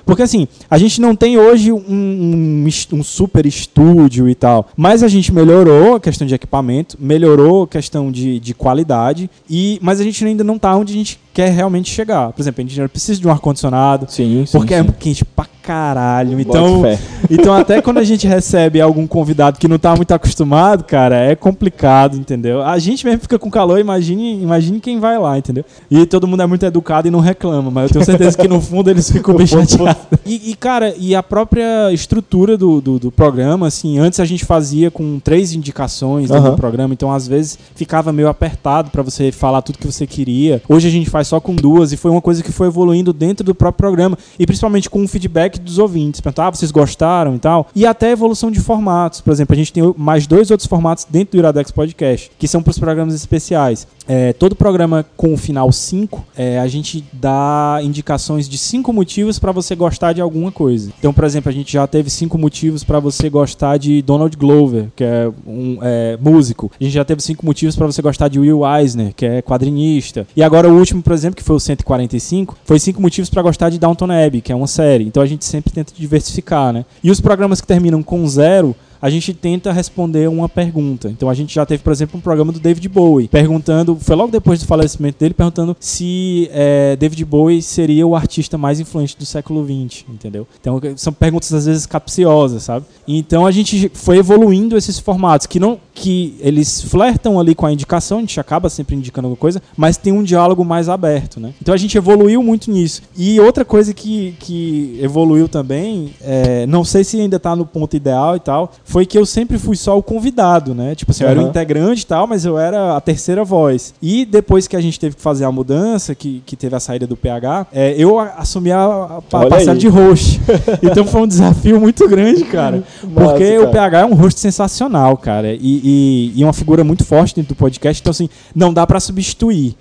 Porque assim, a gente não tem hoje um, um, um super estúdio e tal, mas a gente melhorou a questão de equipamento, melhorou a questão de, de qualidade, e mas a gente ainda não tá onde a gente quer realmente chegar. Por exemplo, a gente ainda precisa de um ar-condicionado, Sim, sim. porque sim. é quente pra caralho. Então, então até quando a gente recebe algum convidado que não tá muito acostumado, cara, é complicado, entendeu? A gente mesmo fica com calor, imagine, imagine quem vai lá, entendeu? E todo mundo é muito educado e não reclama, mas eu tenho certeza que no fundo eles ficam bem chateados. E, e, cara, e a própria estrutura do, do, do programa, assim, antes a gente fazia com três indicações dentro Aham. do programa, então às vezes ficava meio apertado pra você falar tudo que você queria. Hoje a gente faz só com duas e foi uma coisa que foi evoluindo dentro do próprio programa e principalmente com o feedback dos ouvintes, perguntar, ah, vocês gostaram e tal. E até evolução de formatos, por exemplo, a gente tem mais dois outros formatos dentro do Iradex Podcast, que são para os programas especiais. É, todo programa com o final 5, a gente dá indicações de cinco motivos para você gostar de alguma coisa. Então, por exemplo, a gente já teve cinco motivos para você gostar de Donald Glover, que é um é, músico. A gente já teve cinco motivos para você gostar de Will Eisner, que é quadrinista. E agora o último, por exemplo, que foi o 145, foi cinco motivos para gostar de Downton Abbey, que é uma série. Então a gente sempre tenta diversificar, né? E os programas que terminam com zero, a gente tenta responder uma pergunta. Então a gente já teve, por exemplo, um programa do David Bowie, perguntando, foi logo depois do falecimento dele, perguntando se é, David Bowie seria o artista mais influente do século XX, entendeu? Então são perguntas às vezes capciosas, sabe? Então a gente foi evoluindo esses formatos que não que eles flertam ali com a indicação, a gente acaba sempre indicando alguma coisa, mas tem um diálogo mais aberto, né? Então a gente evoluiu muito nisso. E outra coisa que, que evoluiu também, é, não sei se ainda tá no ponto ideal e tal, foi que eu sempre fui só o convidado, né? Tipo assim, eu era o integrante e tal, mas eu era a terceira voz. E depois que a gente teve que fazer a mudança, que, que teve a saída do PH, é, eu assumi a, a, a parcela de host. então foi um desafio muito grande, cara. Massa, Porque cara. o PH é um host sensacional, cara. E, e, e uma figura muito forte dentro do podcast. Então, assim, não dá pra substituir.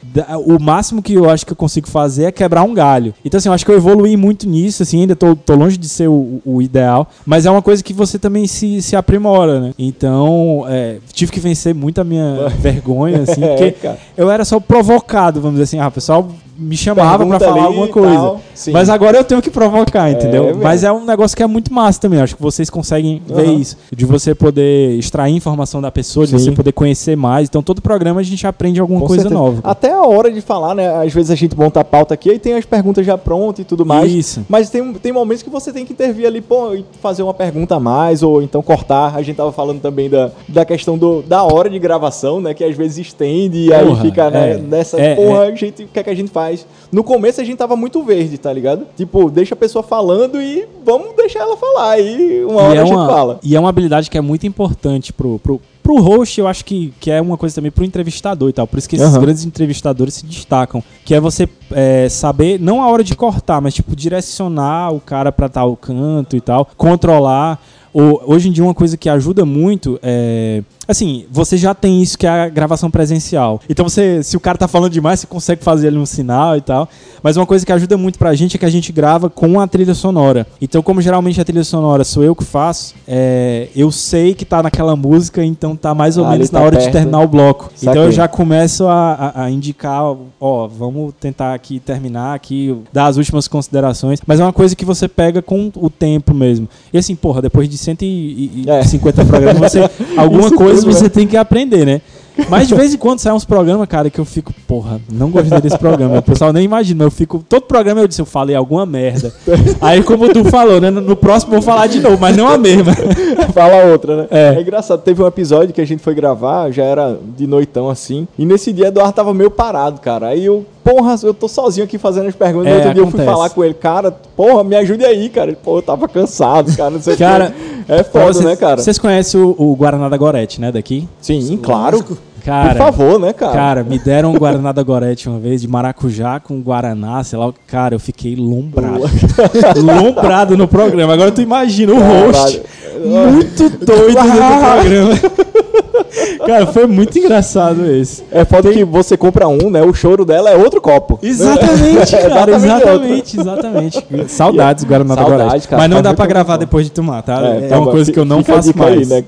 O máximo que eu acho que eu consigo fazer é quebrar um galho. Então, assim, eu acho que eu evoluí muito nisso, assim, ainda tô, tô longe de ser o, o ideal. Mas é uma coisa que você também se, se aprimora, né? Então, é, tive que vencer muito a minha vergonha, assim, É, porque cara. eu era só provocado, vamos dizer assim. Ah, pessoal me chamava pra Pergunta falar alguma coisa. tal. Mas agora eu tenho que provocar, entendeu? mesmo. Mas é um negócio que é muito massa também. Acho que vocês conseguem ver Aham. isso. De você poder extrair informação da pessoa, de Sim. você poder conhecer mais. Então, todo programa a gente aprende alguma Com coisa certeza. nova. Até a hora de falar, né? Às vezes a gente monta a pauta aqui e tem as perguntas já prontas e tudo mais. Isso. Mas tem, tem momentos que você tem que intervir ali, pô, e fazer uma pergunta a mais, ou então cortar. A gente tava falando também da, da questão do, da hora de gravação, né? Que às vezes estende e aí Porra, fica né, é. nessa, É, porra, a gente, o que é que a gente faz? No começo a gente tava muito verde, tá ligado? Tipo, deixa a pessoa falando e vamos deixar ela falar. Aí uma hora e, é a gente uma, fala. e é uma habilidade que é muito importante pro, pro, pro host, eu acho que, que é uma coisa também pro entrevistador e tal. Por isso que esses Aham. grandes entrevistadores se destacam. Que é você é, saber, não a hora de cortar, mas tipo, direcionar o cara pra tal canto e tal, controlar. O- hoje em dia, uma coisa que ajuda muito é. Assim, você já tem isso que é a gravação presencial. Então, você, se o cara tá falando demais, você consegue fazer ali um sinal e tal. Mas uma coisa que ajuda muito pra gente é que a gente grava com a trilha sonora. Então, como geralmente a trilha sonora sou eu que faço, é, eu sei que tá naquela música, então tá mais ou Ah, menos tá na hora de perto. terminar o bloco. Então Saquei. eu já começo a, a- a indicar, ó, vamos tentar aqui terminar aqui, dar as últimas considerações. Mas é uma coisa que você pega com o tempo mesmo. E assim, porra, depois de 150 programas, você, alguma coisa você né? tem que aprender, né? Mas de vez em quando sai uns programas, cara, que eu fico, porra, não gostei desse programa. O pessoal nem imagina, eu fico. Todo programa eu disse, eu falei alguma merda. Aí, como tu falou, né? No próximo eu vou falar de novo, mas não a mesma. Fala outra, né? É. engraçado. Teve um episódio que a gente foi gravar, já era de noitão assim. E nesse dia Eduardo tava meio parado, cara. Aí eu, porra, eu tô sozinho aqui fazendo as perguntas. É, no outro dia eu fui acontece. falar com ele, cara, porra, me ajude aí, cara. Ele, Pô, eu tava cansado, cara. Não sei o. Cara, É foda, Vocês- né, cara? Vocês conhecem o, o Guaraná da Gorete, né? Daqui? Sim, claro. Cara, Por favor, né, cara? Cara, me deram um Guaraná da Gorete uma vez, de maracujá com Guaraná, sei lá. Cara, eu fiquei lombrado. lombrado no programa. Agora tu imagina o host Caralho. muito doido do programa. Cara, foi muito engraçado esse. É foda que você compra um, né? O choro dela é outro copo. Exatamente, É cara. exatamente Exatamente. Saudades do Guaraná Gorete. cara, Mas não faz dá pra gravar tempo. depois de tomar, tá? É, tá uma bom. coisa que eu não faço mais. Aí, né.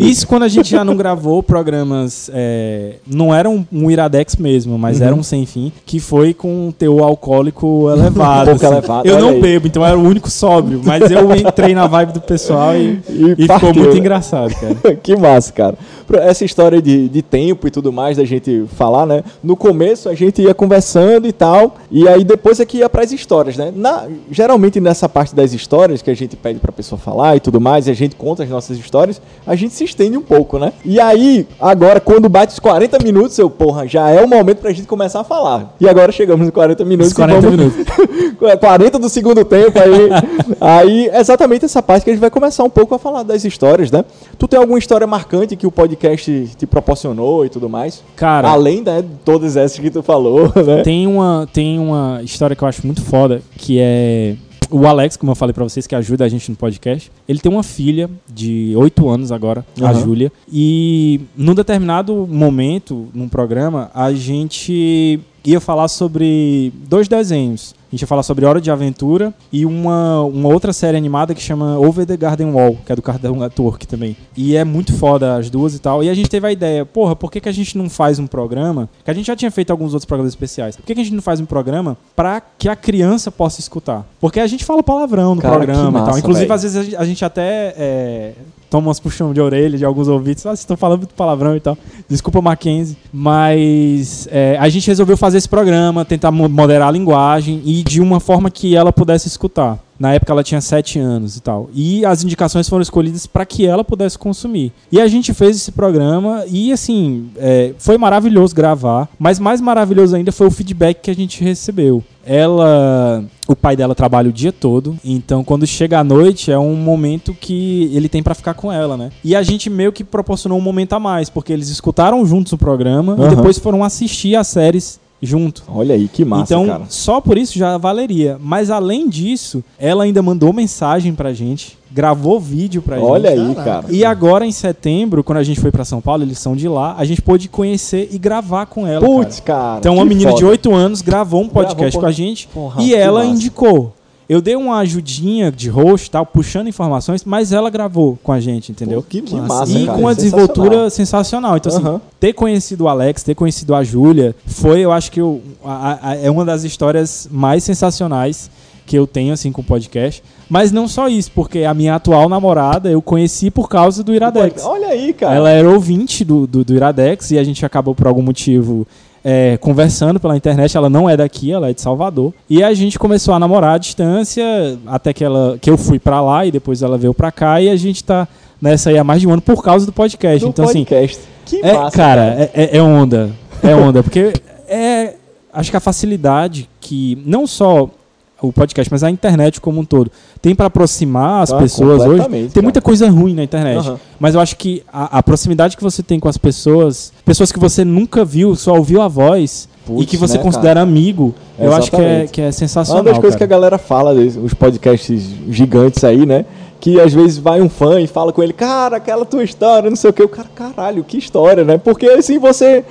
Isso quando a gente já não gravou programas. é, não era um, um Iradex mesmo, mas Uhum. era um sem fim, que foi com um teor alcoólico elevado. Um pouco elevado, Eu olha não aí. bebo, então era o único sóbrio. Mas eu entrei na vibe do pessoal e, E e ficou muito engraçado, cara. que massa, cara. Essa história de, de tempo e tudo mais, da gente falar, né? No começo a gente ia conversando e tal, e aí depois é que ia pras histórias, né? Na, geralmente nessa parte das histórias que a gente pede pra pessoa falar e tudo mais, e a gente conta as nossas histórias, a gente se estende um pouco, né? E aí, agora, quando bate os 40 minutos, eu, porra, já é o momento pra gente começar a falar. E agora chegamos nos 40 minutos. Os 40 e vamos... minutos. 40 do segundo tempo aí. aí, exatamente essa parte que a gente vai começar um pouco a falar das histórias, né? Tu tem alguma história marcante que o podcast te proporcionou e tudo mais? Cara, Além né, de todas essas que tu falou, né? tem uma, tem uma história que eu acho muito foda, que é o Alex, como eu falei pra vocês, que ajuda a gente no podcast. Ele tem uma filha de 8 anos agora, a Aham. Júlia. E num determinado momento, num programa, a gente ia falar sobre dois desenhos. A gente ia falar sobre Hora de Aventura e uma, uma outra série animada que chama Over the Garden Wall, que é do Cartoon Network também. E é muito foda as duas e tal. E a gente teve a ideia, porra, por que, que a gente não faz um programa? Que a gente já tinha feito alguns outros programas especiais. Por que, que a gente não faz um programa pra que a criança possa escutar? Porque a gente fala palavrão no Cara, programa e tal. massa, Inclusive, velho. às vezes a gente, a gente até é, toma umas puxão de orelha de alguns ouvintes. Ah, vocês estão falando muito palavrão e tal. Desculpa, Mackenzie. Mas é, a gente resolveu fazer esse programa, tentar mo- moderar a linguagem e de uma forma que ela pudesse escutar. Na época ela tinha 7 anos e tal. E as indicações foram escolhidas para que ela pudesse consumir. E a gente fez esse programa e, assim, é, foi maravilhoso gravar. Mas mais maravilhoso ainda foi o feedback que a gente recebeu. Ela. O pai dela trabalha o dia todo, então quando chega à noite é um momento que ele tem pra ficar com ela, né? E a gente meio que proporcionou um momento a mais, porque eles escutaram juntos o programa Aham. e depois foram assistir as séries junto. Olha aí, que massa, então, cara. só por isso já valeria. Mas além disso, ela ainda mandou mensagem pra gente, gravou vídeo pra Olha gente. aí, Caraca. cara. E agora em setembro, quando a gente foi pra São Paulo, eles são de lá, a gente pôde conhecer e gravar com ela. Putz, cara. cara. Então, uma menina de foda. 8 anos gravou um podcast Gravou, com a gente Porra, e ela massa. indicou. Eu dei uma ajudinha de host, tal, puxando informações, mas ela gravou com a gente, entendeu? Pô, que, Que massa, massa, e cara. com a Sensacional. desenvoltura sensacional. Então, assim, Aham. ter conhecido o Alex, ter conhecido a Júlia, foi, eu acho que eu, a- a- é uma das histórias mais sensacionais que eu tenho, assim, com o podcast. Mas não só isso, porque a minha atual namorada eu conheci por causa do Iradex. Olha aí, cara. Ela era ouvinte do, do, do Iradex e a gente acabou, por algum motivo, é, conversando pela internet. Ela não é daqui, ela é de Salvador. E a gente começou a namorar à distância, até que, ela, que eu fui pra lá e depois ela veio pra cá. E a gente tá nessa aí há mais de um ano por causa do podcast. do então, assim, podcast. Que é, massa, cara, é, é- é onda. É onda. Porque é. Acho que a facilidade que não só o podcast, mas a internet como um todo tem pra aproximar as Ah, pessoas hoje. Tem muita cara. coisa ruim na internet. Aham. Mas eu acho que a, a proximidade que você tem com as pessoas, pessoas que você nunca viu, só ouviu a voz e Putz, que você né, considera amigo, eu acho que é, Exatamente. que é Uma sensacional. das coisas que a cara. galera fala, os podcasts gigantes aí, né? Que às vezes vai um fã e fala com ele, cara, aquela tua história, não sei o que. O cara, caralho, que história, né? Porque assim você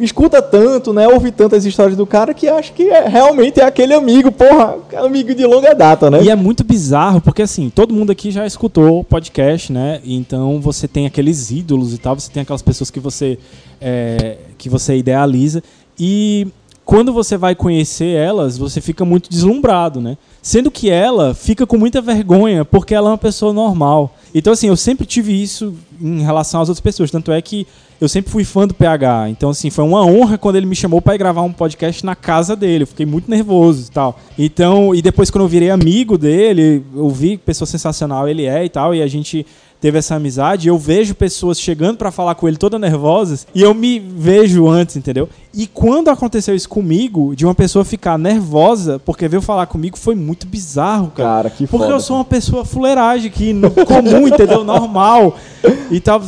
escuta tanto, né? Ouve tantas histórias do cara que acha que é, realmente é aquele amigo, porra, amigo de longa data, né? E é muito bizarro, porque assim, todo mundo aqui já escutou podcast, né? Então você tem aqueles ídolos e tal, você tem aquelas pessoas que você, é, que você idealiza. E quando você vai conhecer elas, você fica muito deslumbrado, né? Sendo que ela fica com muita vergonha, porque ela é uma pessoa normal. Então, assim, eu sempre tive isso em relação às outras pessoas. Tanto é que eu sempre fui fã do PH. Então, assim, foi uma honra quando ele me chamou para ir gravar um podcast na casa dele. Eu fiquei muito nervoso e tal. Então, e depois quando eu virei amigo dele, eu vi que pessoa sensacional ele é e tal, e a gente teve essa amizade, eu vejo pessoas chegando para falar com ele toda nervosas, e eu me vejo antes, entendeu? E quando aconteceu isso comigo, de uma pessoa ficar nervosa porque veio falar comigo, foi muito bizarro, cara. Cara, que Porque foda. eu sou uma pessoa fuleiragem aqui, no- comum, entendeu? Normal. E tal.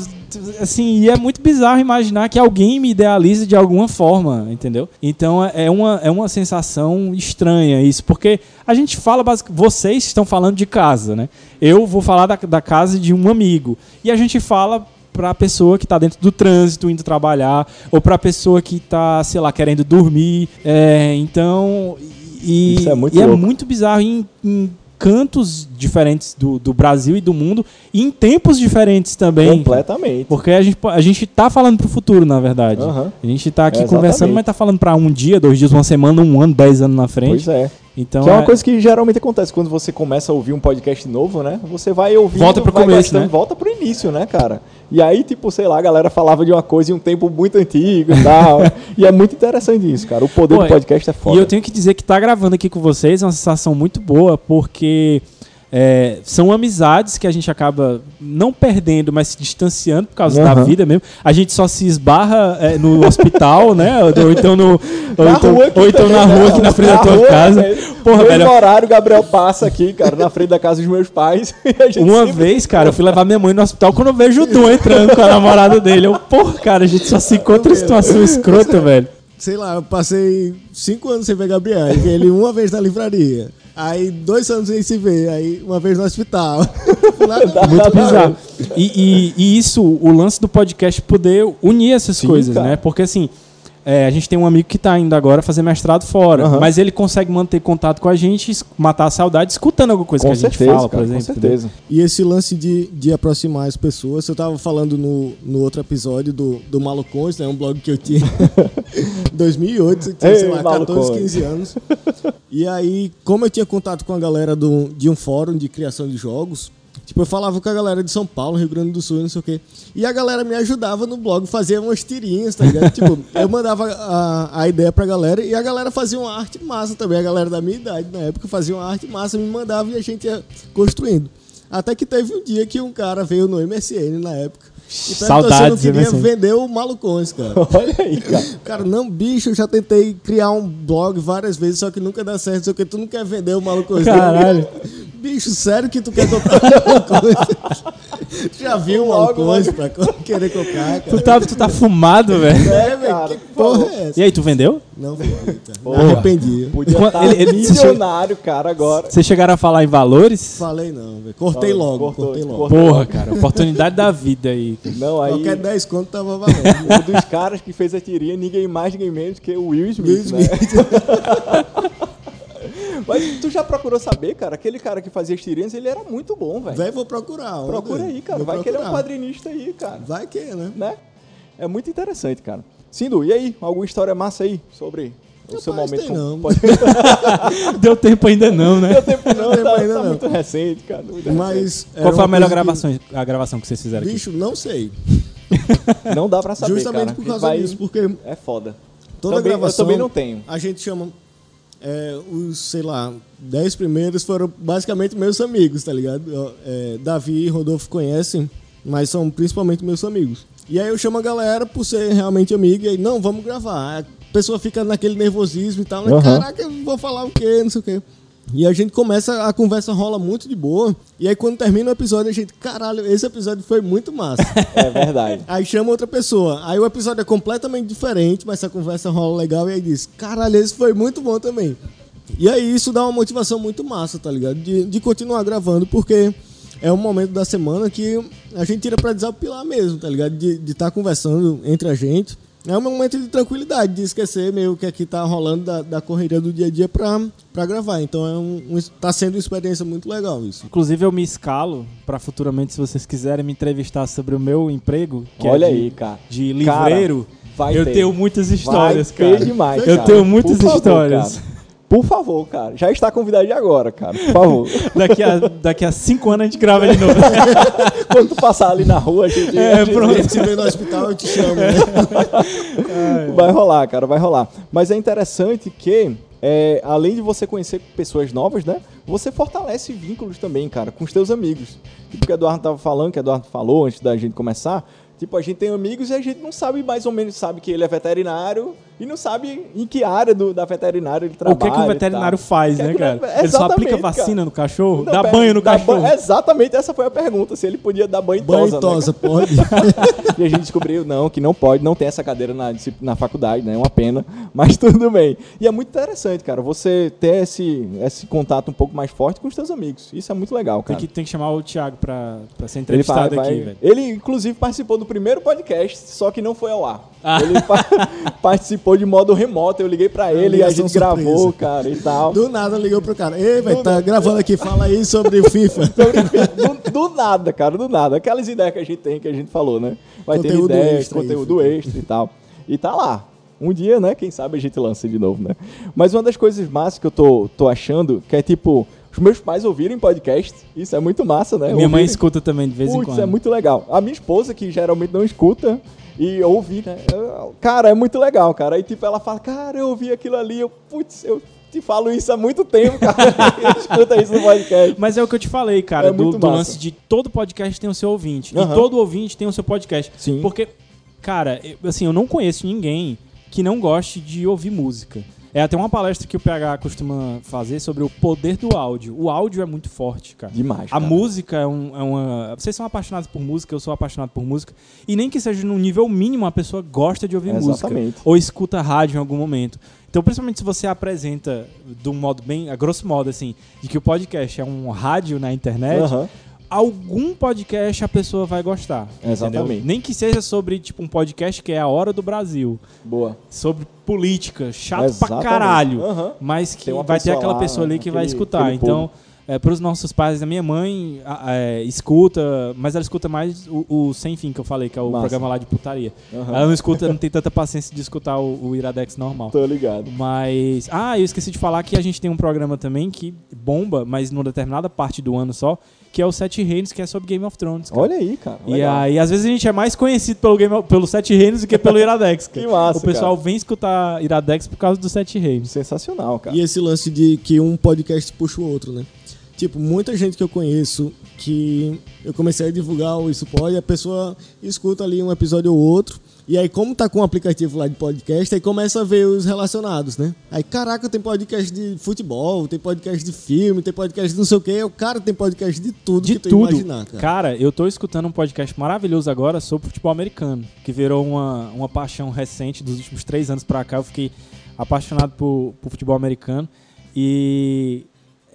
Assim, e é muito bizarro imaginar que alguém me idealize de alguma forma, entendeu? Então é é uma, é uma sensação estranha isso, porque a gente fala, vocês estão falando de casa, né? Eu vou falar da, da casa de um amigo. E a gente fala pra pessoa que tá dentro do trânsito indo trabalhar, ou pra pessoa que tá, sei lá, querendo dormir. É, então. E, Isso é muito e é muito bizarro em, em cantos diferentes do, do Brasil e do mundo, e em tempos diferentes também. Completamente. Porque a gente, a gente tá falando pro futuro, na verdade. Aham. A gente tá aqui É, conversando, mas tá falando pra um dia, dois dias, uma semana, um ano, dez anos na frente. Pois é. Então que é uma coisa que geralmente acontece quando você começa a ouvir um podcast novo, né? Você vai ouvir, Volta pro vai começo, né? volta pro início, né, cara? E aí, tipo, sei lá, a galera falava de uma coisa em um tempo muito antigo e tal. e é muito interessante isso, cara. O poder Pô, do podcast é foda. E eu tenho que dizer que tá gravando aqui com vocês é uma sensação muito boa, porque é, são amizades que a gente acaba não perdendo, mas se distanciando por causa da Aham. vida mesmo. A gente só se esbarra é, no hospital, né? Ou, ou então no. Ou Na então, rua aqui ou então na rua né? aqui na frente da Na tua rua, casa. velho. Porra, no velho. mesmo horário, o Gabriel passa aqui, cara, na frente da casa dos meus pais. e a gente Uma sempre- vez, cara, eu fui levar minha mãe no hospital quando eu vejo o Dom entrando com a namorada dele. Eu, porra, cara, a gente só se encontra em situação escrota, velho. Sei lá, eu passei cinco anos sem ver Gabriel. e ele uma vez na livraria. Aí dois anos sem se ver. Aí uma vez no hospital. Ver. Muito bizarro. E, e- e isso, o lance do podcast poder unir essas Sim, coisas, cara. né? Porque assim, é, a gente tem um amigo que tá indo agora fazer mestrado fora, Aham. mas ele consegue manter contato com a gente, matar a saudade, escutando alguma coisa Com que a gente certeza, fala, cara, por exemplo. com entendeu? certeza. E esse lance de, de aproximar as pessoas, eu tava falando no, no outro episódio do, do Malucões, né? Um blog que eu tinha em 2008, eu tinha, sei Ei, lá, 14, Malucões. 15 anos. E aí, como eu tinha contato com a galera do, de um fórum de criação de jogos, tipo, eu falava com a galera de São Paulo, Rio Grande do Sul, não sei o quê. E a galera me ajudava no blog, fazia umas tirinhas, tá ligado? tipo, eu mandava a, a ideia pra galera e a galera fazia uma arte massa também. A galera da minha idade, na época, fazia uma arte massa, me mandava e a gente ia construindo. Até que teve um dia que um cara veio no MSN na época. E Saudades, eu não queria MSN. vender o Malucões, cara. Olha aí, cara. Cara, não, bicho, eu já tentei criar um blog várias vezes, só que nunca dá certo, só que tu não quer vender o Malucões. não. Bicho, sério que tu quer comprar Malucões? Tu já viu Logo, Malucões pra querer comprar, Tu cara? tá, tu tá fumado, velho. É, velho, que por porra é essa? E aí, tu vendeu? Não foi, cara. Me arrependi. Podia estar ele- ele- milionário, cara, agora. Vocês chegaram a falar em valores? Falei não, velho. Cortei logo, cortou, cortei logo. cortou. Porra, cara, oportunidade da vida aí. Não, aí. Qualquer 10 conto tava valendo. Um dos caras que fez a tirinha, ninguém mais, ninguém menos que o Will Smith, Will né? Mas tu já procurou saber, cara? Aquele cara que fazia as tirinhas, ele era muito bom, velho. Velho, vou procurar. ó, Procura aí, cara. Vou Vai que ele é um procurar. quadrinista aí, cara. Vai que, né? Né? É muito interessante, cara. Sindu, e aí? Alguma história massa aí sobre o seu Rapaz, momento? tem não. Pode... Deu tempo ainda não, né? Deu tempo não, tempo tá, ainda tá não. muito recente, cara. muito recente. Mas. Qual foi a melhor coisa que- gravação, a gravação que vocês fizeram aqui? Bicho, não sei. Não dá pra saber, Justamente cara. por causa Vai- disso, porque É foda. toda Também- eu gravação. também não tenho. A gente chama. É, os, sei lá, 10 primeiros foram basicamente meus amigos, tá ligado? É, Davi e Rodolfo conhecem, mas são principalmente meus amigos. E aí eu chamo a galera por ser realmente amigo, e aí, não, vamos gravar. A pessoa fica naquele nervosismo e tal, né? Aham. Caraca, eu vou falar o quê? Não sei o quê. E a gente começa, a conversa rola muito de boa. E aí quando termina o episódio, a gente, caralho, esse episódio foi muito massa. É verdade. Aí chama outra pessoa. Aí o episódio é completamente diferente, mas a conversa rola legal e aí diz: Caralho, esse foi muito bom também. E aí isso dá uma motivação muito massa, tá ligado? De, de continuar gravando, porque é um momento da semana que a gente tira pra desapilar mesmo, tá ligado? De estar conversando entre a gente. É um momento de tranquilidade, de esquecer meio que aqui tá rolando da, da correria do dia a dia pra, pra gravar. Então é um, um, tá sendo uma experiência muito legal isso. Inclusive eu me escalo pra futuramente, se vocês quiserem me entrevistar sobre o meu emprego, que Olha é de, aí, cara. de livreiro, Cara, vai eu ter. tenho muitas histórias, Vai ter cara. demais, eu cara. tenho muitas Por favor, histórias. cara. Por favor, cara. Já está convidado de agora, cara. Por favor. Daqui a, daqui a cinco anos a gente grava de novo. Quando tu passar ali na rua, a gente, É, a gente- pronto. Se vem no hospital, eu te chamo, né? vai rolar, cara, vai rolar. Mas é interessante que, é, além de você conhecer pessoas novas, né? Você fortalece vínculos também, cara, com os teus amigos. Tipo o que o Eduardo tava falando, que o Eduardo falou antes da gente começar. Tipo, a gente tem amigos e a gente não sabe, mais ou menos, sabe que ele é veterinário e não sabe em que área do, da veterinária ele o trabalha. que, que o veterinário faz, O é né, que o cara? Ele só aplica vacina cara. no cachorro? Não, dá pera, banho no dá cachorro? banho- exatamente, essa foi a pergunta. Se ele podia dar banho em Banho tosa, em tosa, né? pode. E a gente descobriu, não, que não pode, não tem essa cadeira na, na faculdade, né? É uma pena, mas tudo bem. E é muito interessante, cara, você ter esse, esse contato um pouco mais forte com os teus amigos. Isso é muito legal, Tem cara. que, tem que chamar o Thiago pra, pra ser Ele, entrevistado vai- vai- aqui, velho. ele, inclusive, participou do primeiro podcast, só que não foi ao ar. Ah. Ele pa- participou de modo remoto, eu liguei pra ele e a gente gravou, surpresa. cara, e tal. Do nada ligou pro cara. Ei, velho, tá gravando aqui, fala aí sobre o FIFA. do, do nada, cara, do nada. Aquelas ideias que a gente tem, que a gente falou, né? Vai ter Conteúdo ideias, extra aí, conteúdo fica. extra e tal. E tá lá. Um dia, né? Quem sabe a gente lança de novo, né? Mas uma das coisas massas que eu tô, tô achando, que é tipo, os meus pais ouvirem podcast. Isso é muito massa, né? Minha mãe Ouvirem. escuta também de vez em Putz, quando. é muito legal. A minha esposa, que geralmente não escuta, e ouvi, né? Eu- Cara, é muito legal, cara. Aí, tipo, ela fala, cara, eu ouvi aquilo ali. Eu, putz, eu te falo isso há muito tempo, cara. Escuta isso no podcast. Mas é o que eu te falei, cara, É do, do lance de todo podcast tem o seu ouvinte. Aham. E todo ouvinte tem o seu podcast. Sim. Porque, cara, eu- assim, eu não conheço ninguém que não goste de ouvir música. É até uma palestra que o PH costuma fazer sobre o poder do áudio. O áudio é muito forte, cara. Demais. A cara. música é, um- é uma. Vocês são apaixonados por música, eu sou apaixonado por música. E nem que seja no nível mínimo, a pessoa gosta de ouvir música. Exatamente. Ou escuta rádio em algum momento. Então, principalmente se você apresenta de um modo bem, a grosso modo, assim, de que o podcast é um rádio na internet, Aham. Algum podcast a pessoa vai gostar. entendeu? Exatamente. Nem que seja sobre, tipo, um podcast que é a hora do Brasil. Boa. Sobre política, chato Exatamente. pra caralho. Aham. mas que vai ter aquela lá, pessoa ali que vai aquele- escutar. aquele Então, é, para os nossos pais, a minha mãe é, escuta, mas ela escuta mais o, o Sem Fim que eu falei, que é o Massa. programa lá de putaria. Aham. Ela não escuta, não tem tanta paciência de escutar o, o Iradex normal. Tô ligado. Mas. Ah, eu esqueci de falar que a gente tem um programa também que bomba, mas numa determinada parte do ano só, que é o Sete Reinos, que é sobre Game of Thrones. cara. Olha aí, cara. E legal. aí, às vezes a gente é mais conhecido pelo, Game of- pelo Sete Reinos do que pelo Iradex. cara. Que massa, O pessoal vem escutar Iradex por causa do Sete Reinos. Sensacional, cara. E esse lance de que um podcast puxa o outro, né? Tipo, muita gente que eu conheço que eu comecei a divulgar o Isso Pode, a pessoa escuta ali um episódio ou outro. E aí, como tá com um aplicativo lá de podcast, aí começa a ver os relacionados, né? Aí, caraca, tem podcast de futebol, tem podcast de filme, tem podcast de não sei o quê. O cara tem podcast de tudo De que tu tudo. imaginar, cara. Cara, eu tô escutando um podcast maravilhoso agora sobre futebol americano, que virou uma, uma paixão recente dos últimos três anos pra cá. Eu fiquei apaixonado por, por futebol americano. E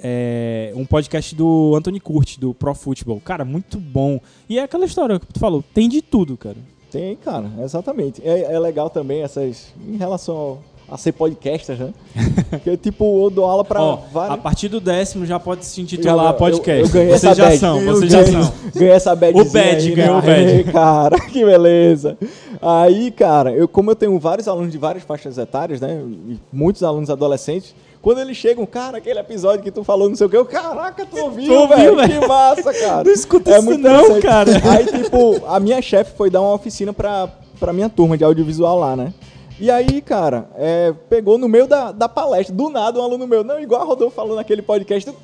é um podcast do Anthony Curti, do Pro Football. Cara, muito bom. E é aquela história que tu falou, tem de tudo, cara. Tem, cara, exatamente. É, é legal também essas. Em relação ao- a ser podcaster, né? Porque, tipo, eu dou aula pra Ó, vários. a partir do décimo já pode se intitular Eu- podcast. eu ganhei vocês essa já badge. são, Eu vocês já ganhei- são. Ganhei essa badgezinha O badge, aí, ganhou né? o. Aí, Cara, que beleza. Aí, cara, eu, como eu tenho vários alunos de várias faixas etárias, né? Muitos alunos adolescentes, quando eles chegam, cara, aquele episódio que tu falou, não sei o que, eu, caraca, tu ouviu, Tu ouviu, velho? Que massa, cara. Não escuta é isso não, cara. Aí, tipo, a minha chefe foi dar uma oficina pra, pra minha turma de audiovisual lá, né? E aí, cara, é, pegou no meio da, da palestra, do nada um aluno meu, não, igual a Rodolfo falou naquele podcast.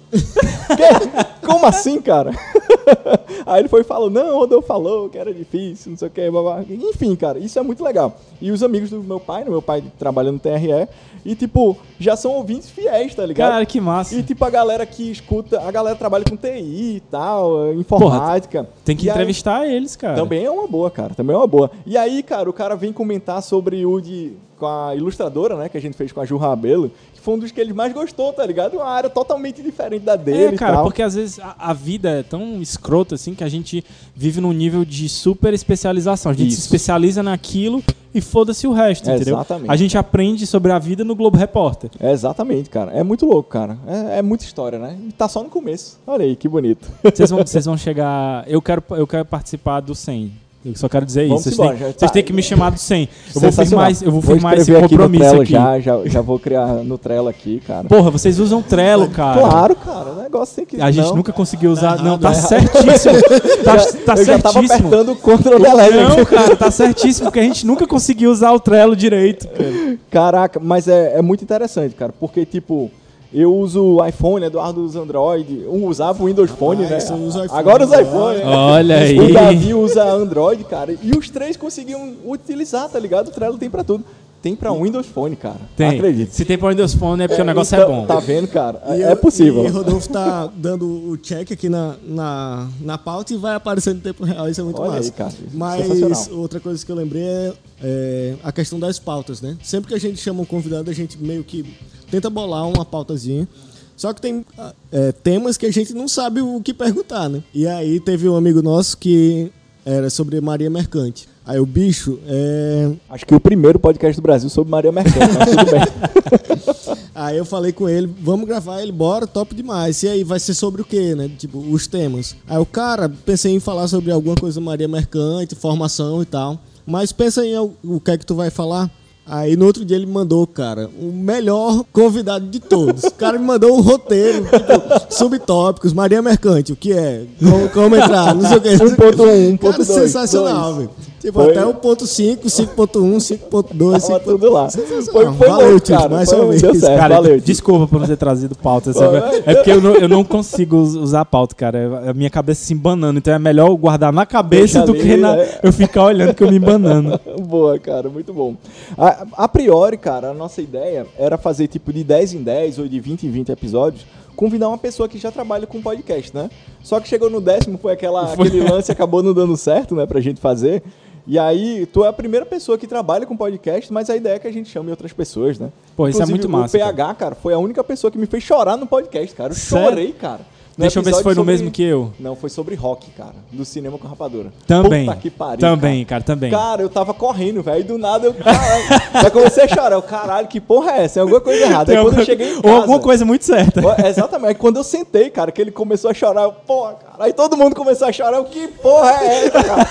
Que? Como assim, cara? Aí ele foi e falou, não, o Rodolfo falou que era difícil, não sei o que, babá. Enfim, cara, isso é muito legal. E os amigos do meu pai, né, meu pai trabalha no TRE, e tipo, já são ouvintes fiéis, tá ligado? Cara, que massa. E tipo, a galera que escuta, a galera trabalha com TI e tal, informática. Tem que E aí- entrevistar eles, cara. também é uma boa, cara. Também é uma boa. E aí, cara, o cara vem comentar sobre o de. Com a ilustradora, né? Que a gente fez com a Ju Rabelo, que foi um dos que ele mais gostou, tá ligado? Uma área totalmente diferente da dele É, cara, porque às vezes a, a vida é tão escrota assim que a gente vive num nível de super especialização. A gente se Isso. especializa naquilo e foda-se o resto, entendeu? Exatamente. A gente aprende sobre a vida no Globo Repórter. É, exatamente, cara. É muito louco, cara. É, é muita história, né? E tá só no começo. Olha aí, que bonito. Vocês vão, vocês vão chegar. Eu quero, eu quero participar do 100. Eu só quero dizer Vamos isso. Vocês embora, têm, vocês tá. têm que me chamar do 100. Eu vou firmar, esse- eu vou firmar esse aqui no compromisso Trello aqui. Já, já, já vou criar no Trello aqui, cara. Porra, vocês usam Trello, cara. Claro, cara. O negócio tem que. A gente não. nunca conseguiu usar. não, errado, tá é certíssimo. Tá, tá eu já tava certíssimo. apertando o Ctrl Delete Não, aqui. cara, tá certíssimo, porque a gente nunca conseguiu usar o Trello direito. cara. Caraca, mas é, é muito interessante, cara, porque, tipo, eu uso iPhone, Eduardo usa Android, um usava o Windows Phone, Ah, né? isso eu uso iPhone Agora usa iPhone, né? Olha aí. O Davi usa Android, cara, e os três conseguiam utilizar, tá ligado? O Trello tem pra tudo. Tem pra Windows Phone, cara. Tem. Acredite. Se tem pra Windows Phone é porque o negócio Então, é bom. Tá vendo, cara? E é eu- possível. E Rodolfo tá dando o check aqui na, na, na pauta e vai aparecendo em tempo real. Isso é muito Olha massa. aí, cara. Mas Sensacional. outra coisa que eu lembrei é, é a questão das pautas, né? Sempre que a gente chama um convidado, a gente meio que tenta bolar uma pautazinha. Só que tem é, temas que a gente não sabe o que perguntar, né? E aí teve um amigo nosso que era sobre Maria Mercante. Aí o bicho é, Acho que o primeiro podcast do Brasil sobre Maria Mercante, mas tudo bem. Aí eu falei com ele, vamos gravar ele, bora, top demais. E aí, vai ser sobre o quê, né? Tipo, os temas. Aí o cara, pensei em falar sobre alguma coisa Maria Mercante, formação e tal. Mas pensa em o que é que tu vai falar. Aí no outro dia ele me mandou, cara, o melhor convidado de todos. O cara me mandou um roteiro, tipo, subtópicos, Maria Mercante, o que é? Como, como entrar, não sei o que. 1.1, Cara, 1.2, sensacional, velho. Tipo, Foi. até o ponto 5, 5.1, 5.2, Tava 5.2. tudo lá. Foi, foi Valeu, Tito, cara. mais Foi- uma vez. Deu certo, Cara, valeu. Desculpa por não ter trazido pauta. sabe? É porque eu não, eu não consigo us- usar pauta, cara. A minha cabeça se embanando. Então é melhor eu guardar na cabeça Deixa do ali, que na- né? eu ficar olhando que eu me embanando. Boa, cara, muito bom. A, a priori, cara, a nossa ideia era fazer tipo de 10 em 10 ou de 20 em 20 episódios, convidar uma pessoa que já trabalha com podcast, né? Só que chegou no décimo, foi, aquela, Foi. aquele lance e acabou não dando certo, né, pra gente fazer. E aí, tu é a primeira pessoa que trabalha com podcast, mas a ideia é que a gente chame outras pessoas, né? Pô, isso é muito massa, O PH, cara. foi a única pessoa que me fez chorar no podcast, cara. Eu Sério? chorei, cara. Deixa eu ver se foi no sobre- mesmo que eu. Não, foi sobre rock, cara. Do cinema com rapadura. Também. Puta que pariu. Também, cara, também. Cara, eu tava correndo, velho. Do nada eu. Caralho. Comecei a chorar. Eu, caralho, que porra é essa? Tem alguma coisa errada. Aí quando eu cheguei em Ou casa. alguma coisa muito certa. Exatamente. Aí Quando eu sentei, cara, que ele começou a chorar, eu, porra, cara. Aí todo mundo começou a chorar. Eu, que porra é essa, cara?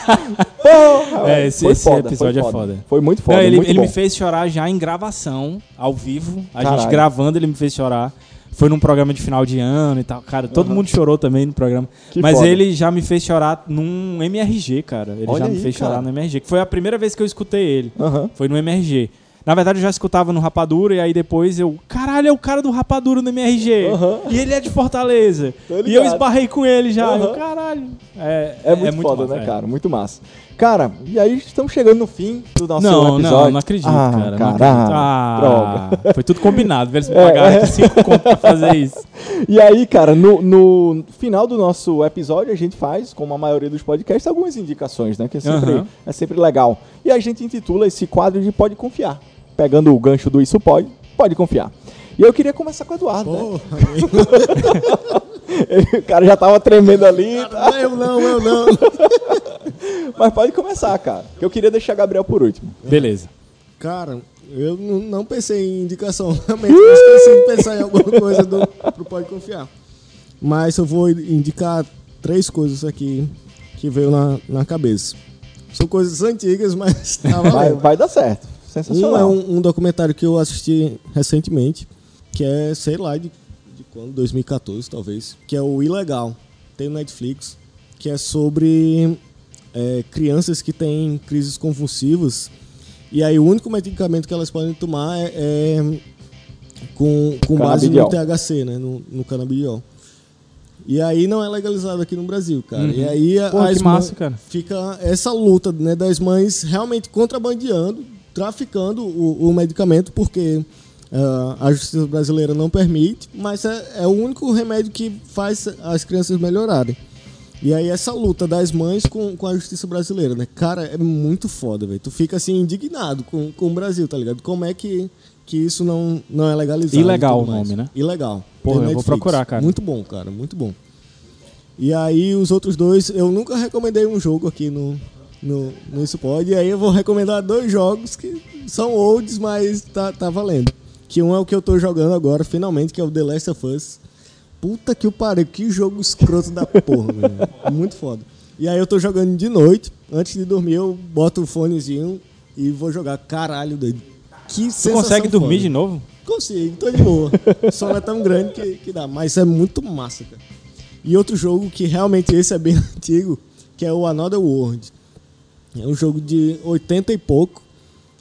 Porra, É, esse- esse foda, episódio foi é foda. Foi muito foda. Não, ele muito ele me fez chorar já em gravação, ao vivo. A gente Caralho. gravando, ele me fez chorar. Foi num programa de final de ano e tal. Cara, todo mundo chorou também no programa. Que Mas foda. ele já me fez chorar num MRG, cara. Ele Olha já me aí, fez cara. chorar no MRG. Que foi a primeira vez que eu escutei ele. Aham. Foi no MRG. Na verdade, eu já escutava no Rapadura e aí depois eu. Caralho, é o cara do Rapadura no MRG. Aham. E ele é de Fortaleza. E eu esbarrei com ele já. Aham. Eu, caralho. É, É muito, foda, massa, né, é. cara? Muito massa. Cara, e aí estamos chegando no fim do nosso Não, episódio. não, não acredito, ah, cara. Não Caralho, acredito. Ah, droga. Foi tudo combinado. Eles me É, pagaram é. cinco conto pra fazer isso. E aí, cara, no, no final do nosso episódio, a gente faz, como a maioria dos podcasts, algumas indicações, né? Que é sempre, Aham. é sempre legal. E a gente intitula esse quadro de Pode Confiar. Pegando o gancho do Isso Pode, pode confiar. E eu queria começar com o Eduardo, né? Porra, o cara já tava tremendo ali, tá? eu não, eu não. Mas pode começar, cara. Que eu queria deixar Gabriel por último. Beleza. Cara, eu não, pensei em indicação, realmente. Eu esqueci de pensar em alguma coisa do, pro Pode Confiar. Mas eu vou indicar três coisas aqui que veio na, na cabeça. São coisas antigas, mas tá Vai, vai dar certo. Um Sensacional. é um, um documentário que eu assisti recentemente, que é, sei lá, de, de quando? 2014, talvez. Que é o Ilegal. Tem no Netflix. Que é sobre é, crianças que têm crises convulsivas. E aí o único medicamento que elas podem tomar é, é com, com base no. THC, né? No, no canabidiol. E aí não é legalizado aqui no Brasil, cara. E aí a- Pô, as massa, cara. fica essa luta né, das mães realmente contrabandeando, traficando o, o medicamento, porque ah, a justiça brasileira não permite, mas é, é o único remédio que faz as crianças melhorarem. E aí essa luta das mães com, com a justiça brasileira, né? Cara, é muito foda, velho. Tu fica assim indignado com, com o Brasil, tá ligado? Como é que, que isso não, não é legalizado? Ilegal o nome, né? Ilegal. Porra, eu vou procurar, cara. Muito bom, cara, muito bom. E aí os outros dois, eu nunca recomendei um jogo aqui no, no, no Isso Pode, e aí eu vou recomendar dois jogos que são olds, mas tá, tá valendo. Que um é o que eu tô jogando agora, finalmente, que é o The Last of Us. Puta que o pariu, que jogo escroto da porra, velho. Muito foda. E aí eu tô jogando de noite, antes de dormir eu boto o fonezinho e vou jogar. Caralho, doido. Que sensação consegue dormir foda. de novo? Consigo, tô de boa. O sol não é tão grande que, que dá, mas é muito massa, cara. E outro jogo que realmente esse é bem antigo, que é o Another World. É um jogo de 80 e pouco.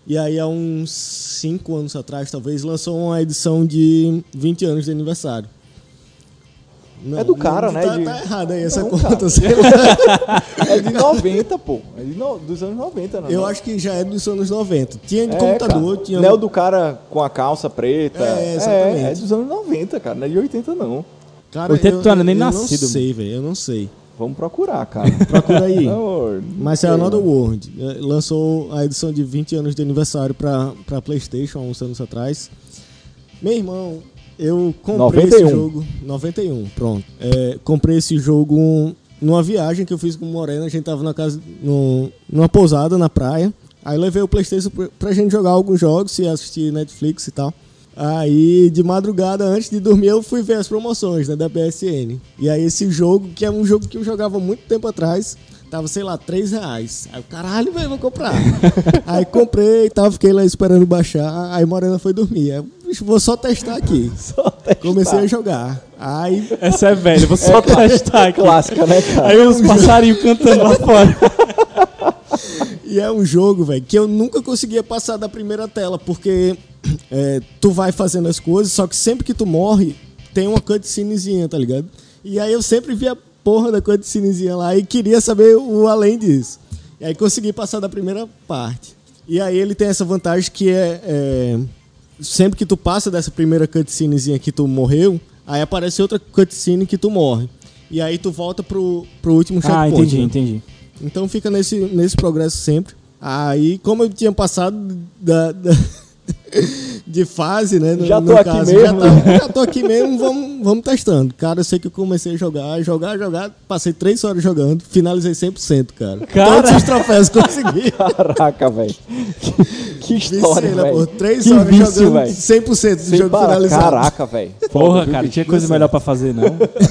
E aí há uns 5 anos atrás, talvez, lançou uma edição de 20 anos de aniversário. Não, É do cara, não- né, Tá, de- tá errado aí essa Não, conta. lá. É de 90, pô. É de no- dos anos 90, não Eu acho que já é dos anos 90. Tinha de É, computador, cara. tinha. Não é o do cara com a calça preta. É, exatamente. É, é dos anos 90, cara. Não é de 80, não. Cara, 80 eu, tu era nem eu nascido, não sei, velho. Eu não sei. Vamos procurar, cara. Procura aí. Não, Mas é Another World. É, Lançou a edição de 20 anos de aniversário pra, pra PlayStation há uns anos atrás. Meu irmão, eu comprei 91. esse jogo. 91, pronto. É, comprei esse jogo numa viagem que eu fiz com o Morena. A gente tava na casa, no, numa pousada na praia. Aí levei o PlayStation pra, pra gente jogar alguns jogos e assistir Netflix e tal. Aí, de madrugada, antes de dormir, eu fui ver as promoções né, da PSN. E aí, esse jogo, que é um jogo que eu jogava muito tempo atrás, tava, sei lá, 3 reais. Aí o caralho, velho, vou comprar. aí comprei e tal, fiquei lá esperando baixar. Aí Morena foi dormir. Aí, bicho, vou só testar aqui. Só testar. Comecei a jogar. Aí Essa é velha, vou só testar aqui. Clássica, né, cara? Aí uns passarinhos cantando lá fora. E é um jogo, velho, que eu nunca conseguia passar da primeira tela, porque é, tu vai fazendo as coisas, só que sempre que tu morre, tem uma cutscenezinha, tá ligado? E aí eu sempre via a porra da cutscenezinha lá e queria saber o além disso. E aí consegui passar da primeira parte. E aí ele tem essa vantagem que é, é sempre que tu passa dessa primeira cutscenezinha que tu morreu, aí aparece outra cutscene que tu morre. E aí tu volta pro, pro último Ah, checkpoint. entendi, né? entendi. Então fica nesse, nesse progresso sempre. Aí, como eu tinha passado da, da- de fase, né? No, Já no tô aqui caso, mesmo, Já, né? tá- já tô aqui mesmo, vamos, vamos testando. Cara, eu sei que eu comecei a jogar, jogar, jogar. Passei três horas jogando, finalizei 100%, cara. Cara! Todos os troféus consegui. Caraca, velho. Que, que história, né, pô? velho. Três Que horas vício, jogando velho. 100% do Sem jogo parar. finalizado. Caraca, velho. Porra, cara, tinha coisa melhor pra fazer, não?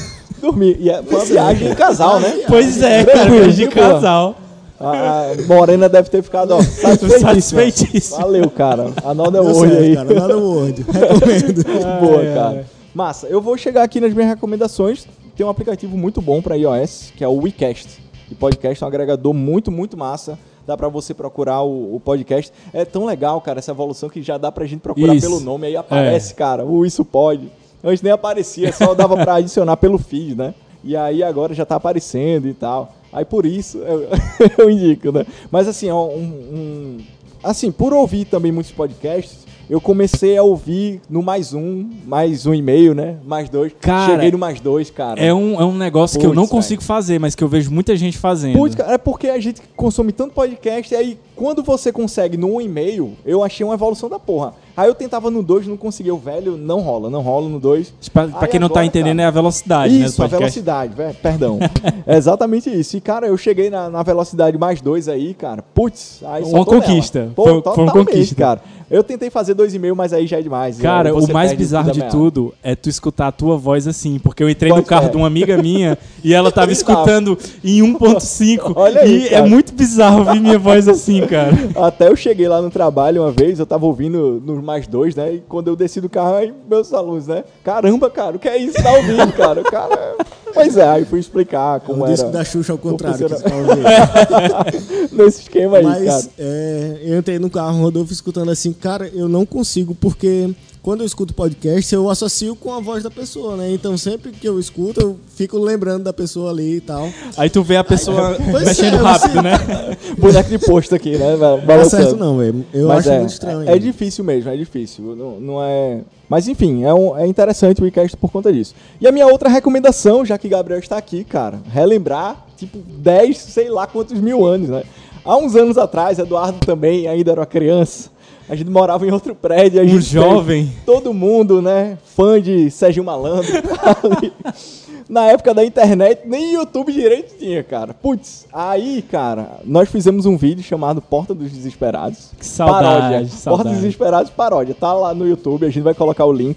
Dormir. E é- foi uma viagem em casal, né? pois é, cara, Tranquilo, de de casal. A a Morena deve ter ficado ó, satisfeitíssima. Satisfeitíssima. Valeu, cara. Deu word certo, aí. cara. Nada Word. Recomendo. Boa, Ai, cara. ai. Massa. Eu vou chegar aqui nas minhas recomendações. Tem um aplicativo muito bom para iOS, que é o WeCast. E podcast é um agregador muito, muito massa. Dá pra você procurar o, o podcast. É tão legal, cara, essa evolução que já dá pra gente procurar Isso. pelo nome. Aí aparece, cara, o Isso Pode. Antes nem aparecia, só dava pra adicionar pelo feed, né? E aí agora já tá aparecendo e tal. Aí por isso eu, eu indico, né? Mas assim, ó, um, um- assim, por ouvir também muitos podcasts, eu comecei a ouvir no mais um, mais um e meio, né? Mais dois. Cara, Cheguei no mais dois, cara. É um, é um negócio que eu Puts, não consigo fazer, mas que eu vejo muita gente fazendo. Putz, cara, é porque a gente consome tanto podcast, e aí quando você consegue no um e meio, eu achei uma evolução da porra. Aí eu tentava no 2, não conseguia. O velho não rola, não rola no 2. Pra, pra quem não tá entendendo, cara, é a velocidade, né? Isso, a podcast. velocidade, velho, perdão. é exatamente isso. E, cara, eu cheguei na, na velocidade mais dois aí, cara. Putz, aí Uma conquista. Pô, Foi- foi uma conquista. cara. Eu tentei fazer dois e meio, mas aí já é demais. Cara, Aí o mais bizarro de a tudo é tu escutar a tua voz assim, porque eu entrei no Pode carro ser. de uma amiga minha e ela tava escutando em 1.5 Olha aí, e é muito bizarro ouvir minha voz assim, cara. Até eu cheguei lá no trabalho uma vez, eu tava ouvindo no mais dois, né? E quando eu desci do carro, aí meus alunos, né? Caramba, cara, o que é isso? Tá ouvindo, cara? O cara. Pois é, aí fui explicar como O era. disco da Xuxa ao contrário. Tá. Nesse esquema aí, Mas cara. é, eu entrei no carro, Rodolfo, escutando assim, cara, eu não consigo, porque quando eu escuto podcast, eu associo com a voz da pessoa, né? Então sempre que eu escuto, eu fico lembrando da pessoa ali e tal. Aí tu vê a pessoa Pois mexendo é, rápido, você- né? Boneco de posto aqui, né? velho? Não é Balançando. certo não, velho. Eu Mas acho é, muito estranho. É, é difícil mesmo, é difícil. Não, não é. Mas enfim, é, um- é interessante o WeCast por conta disso. E a minha outra recomendação, já que Gabriel está aqui, cara, relembrar, tipo, 10, sei lá quantos mil anos, né? Há uns anos atrás, Eduardo também ainda era uma criança. A gente morava em outro prédio. A Um gente jovem. fez Todo mundo, né? Fã de Sérgio Malandro. Na época da internet, nem YouTube direito tinha, cara. Putz, aí, cara, nós fizemos um vídeo chamado Porta dos Desesperados. Que saudade, Paródia. Porta saudade. dos Desesperados paródia. Tá lá no YouTube, a gente vai colocar o link.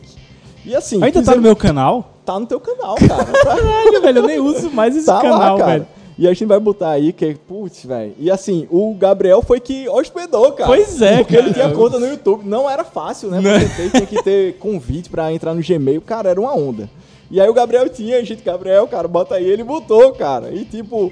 E assim, Ainda tá fizemos- no meu canal? tá no teu canal, cara. Tá, Caralho, velho, eu nem uso mais esse tá canal, lá, velho. E a gente vai botar aí que, putz, velho. E assim, o Gabriel foi que hospedou, cara. Pois é, Porque cara. ele tinha conta no YouTube. Não era fácil, né? Não. Você ter, tinha que ter convite pra entrar no Gmail. Cara, era uma onda. E aí o Gabriel tinha, a gente, Gabriel, cara, bota aí. Ele botou, cara. E tipo,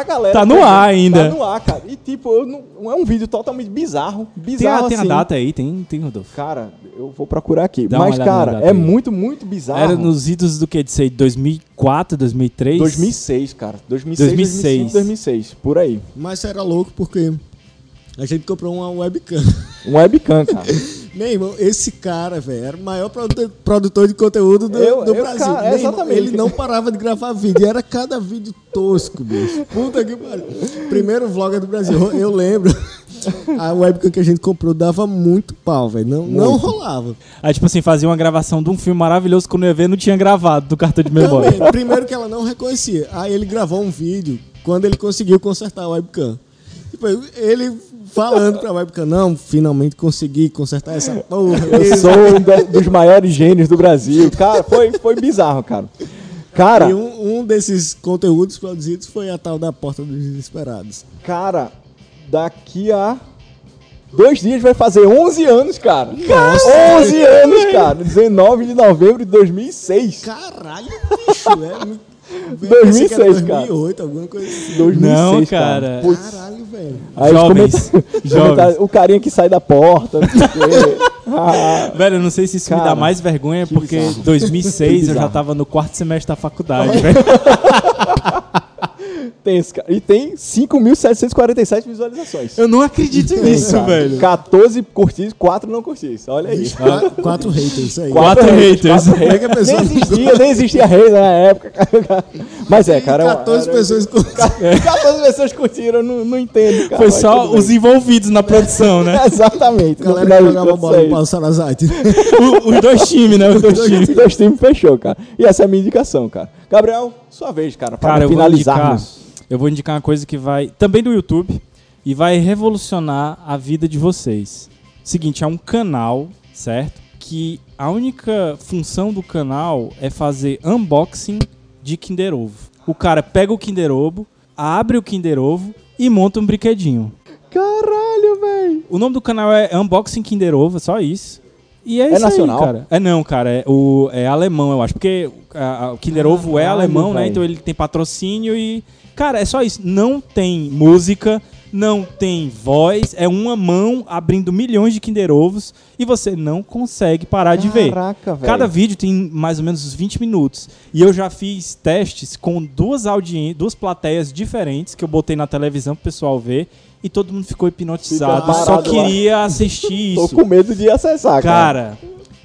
a galera. Tá no ar ainda. Tá no ar, cara. E tipo, eu não- é um vídeo totalmente bizarro. Tem a, Bizarro tem a assim. data aí, tem, tem Rodolfo. Cara, eu vou procurar aqui. Dá Mas, cara, é aí. muito, muito bizarro. Era nos idos do que? De ser 2004, 2003? 2006, cara. 2006, 2006. 2005, 2006. Por aí. Mas era louco porque a gente comprou uma webcam. Um webcam, cara. Meu irmão, esse cara, velho, era o maior produ- produtor de conteúdo do, Eu- do eu, Brasil. cara, irmão, exatamente. ele não parava de gravar vídeo. e Era cada vídeo tosco, bicho. Puta que pariu. Primeiro vlogger do Brasil. Eu lembro. A webcam que a gente comprou dava muito pau, velho. Não, não rolava. Aí, tipo assim, fazia uma gravação de um filme maravilhoso que quando eu ia ver não tinha gravado do cartão de memória. Também, primeiro que ela não reconhecia. Aí ele gravou um vídeo quando ele conseguiu consertar a webcam. Tipo, ele falando pra webcam, não, finalmente consegui consertar essa porra. Eu sou um da- dos maiores gênios do Brasil. Cara, foi, foi bizarro, cara. Cara, E um, um desses conteúdos produzidos foi a tal da Porta dos Desesperados. cara, daqui a dois dias vai fazer 11 anos, cara. 11 anos, cara. 19 de novembro de 2006. Caralho, bicho, é muito... 2006, Eu pensei que era cara. 2008, alguma coisa assim. 2006, Não, cara. Putz. Caralho, velho. Aí Jovens, jovens. O carinha que sai da porta. não sei o quê. Ah, Velho, eu não sei se isso me Cara, dá mais vergonha, que porque bizarro. 2006 Que eu já tava no quarto semestre da faculdade, velho. tem esse cara. E tem 5.747 visualizações. Eu não acredito Tem, nisso, cara. velho. 14 curtidos, 4 não curtidos. Olha aí. Bicho, qua- quatro haters, isso aí. Quatro haters. quatro é que a pessoa Nem existia, nem existia hater na época. Mas é, cara. é uma- 14 era- pessoas com... 14 pessoas curtiram, não, não entendo, cara. Foi só os bem. envolvidos na produção, né? Exatamente. no Galera que jogava bola é no isso. Paulo Sarazate. O- os dois times, né? Os dois times. Os dois times fechou, cara. E essa é a minha indicação, cara. Gabriel, sua vez, cara, para Cara, eu vou, indicar, finalizarmos. eu vou indicar uma coisa que vai. Também do YouTube. E vai revolucionar a vida de vocês. Seguinte, é um canal, certo? Que a única função do canal é fazer unboxing de Kinder Ovo. O cara pega o Kinder Ovo, abre o Kinder Ovo e monta um brinquedinho. Caralho, velho. O nome do canal é Unboxing Kinder Ovo, só isso. E é, É isso nacional? aí, cara. É não, cara, é, o, é alemão, eu acho. Porque a- a- o Kinder Ovo é alemão, né? Então ele tem patrocínio e. Cara, é só isso. Não tem música, não tem voz, é uma mão abrindo milhões de Kinder Ovos e você não consegue parar de ver. Caraca, velho. Cada vídeo tem mais ou menos uns 20 minutos. E eu já fiz testes com duas audiências, duas plateias diferentes que eu botei na televisão pro pessoal ver. E todo mundo ficou hipnotizado. Fica Só parado lá. queria assistir Tô isso. com medo de acessar, cara. Cara,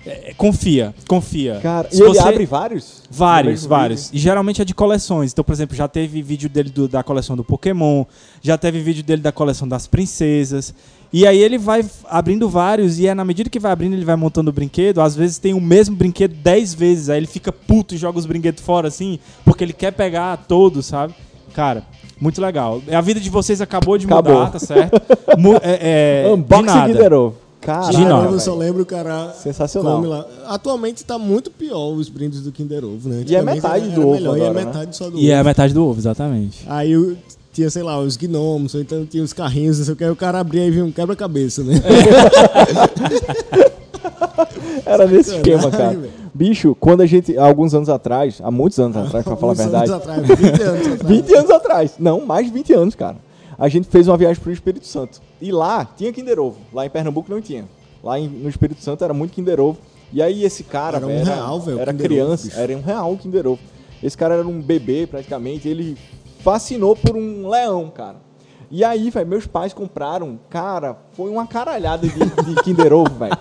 é, confia, confia. Cara, e Se ele você- abre vários? Vários, vários. E geralmente é de coleções. Então, por exemplo, já teve vídeo dele do- da coleção do Pokémon, já teve vídeo dele da coleção das princesas. E aí ele vai abrindo vários, e é na medida que vai abrindo, ele vai montando o brinquedo. Às vezes tem o mesmo brinquedo 10 vezes. Aí ele fica puto e joga os brinquedos fora, assim, porque ele quer pegar todos, sabe? Cara, muito legal. A vida de vocês acabou de Acabou. mudar, tá certo? Mu- é, é, Unboxing Ovo. Caralho, De nada. eu só lembro o cara Sensacional. come lá. Atualmente tá muito pior os brindes do Kinder Ovo, né? E é metade era- do era ovo melhor, E agora, é né? metade só do E é ovo. metade do ovo, exatamente. Aí eu tinha, sei lá, os gnomos, ou então tinha os carrinhos, não sei o que, aí o cara abria e vinha um quebra-cabeça, né? Era nesse esquema, cara. Bicho, quando a gente, há alguns anos atrás, há muitos anos atrás, pra falar a Uns anos verdade, Atrás, 20 anos atrás. 20 anos atrás, não, mais de 20 anos, cara. A gente fez uma viagem pro Espírito Santo. E lá tinha Kinder Ovo. Lá em Pernambuco não tinha. Lá em- no Espírito Santo era muito Kinder Ovo. E aí esse cara, Era um velho, real, velho, era criança, Ovo, era um real o Kinder Ovo. Esse cara era um bebê praticamente, ele fascinou por um leão, cara. E aí, velho, meus pais compraram, cara, foi uma caralhada de, de Kinder Ovo, velho.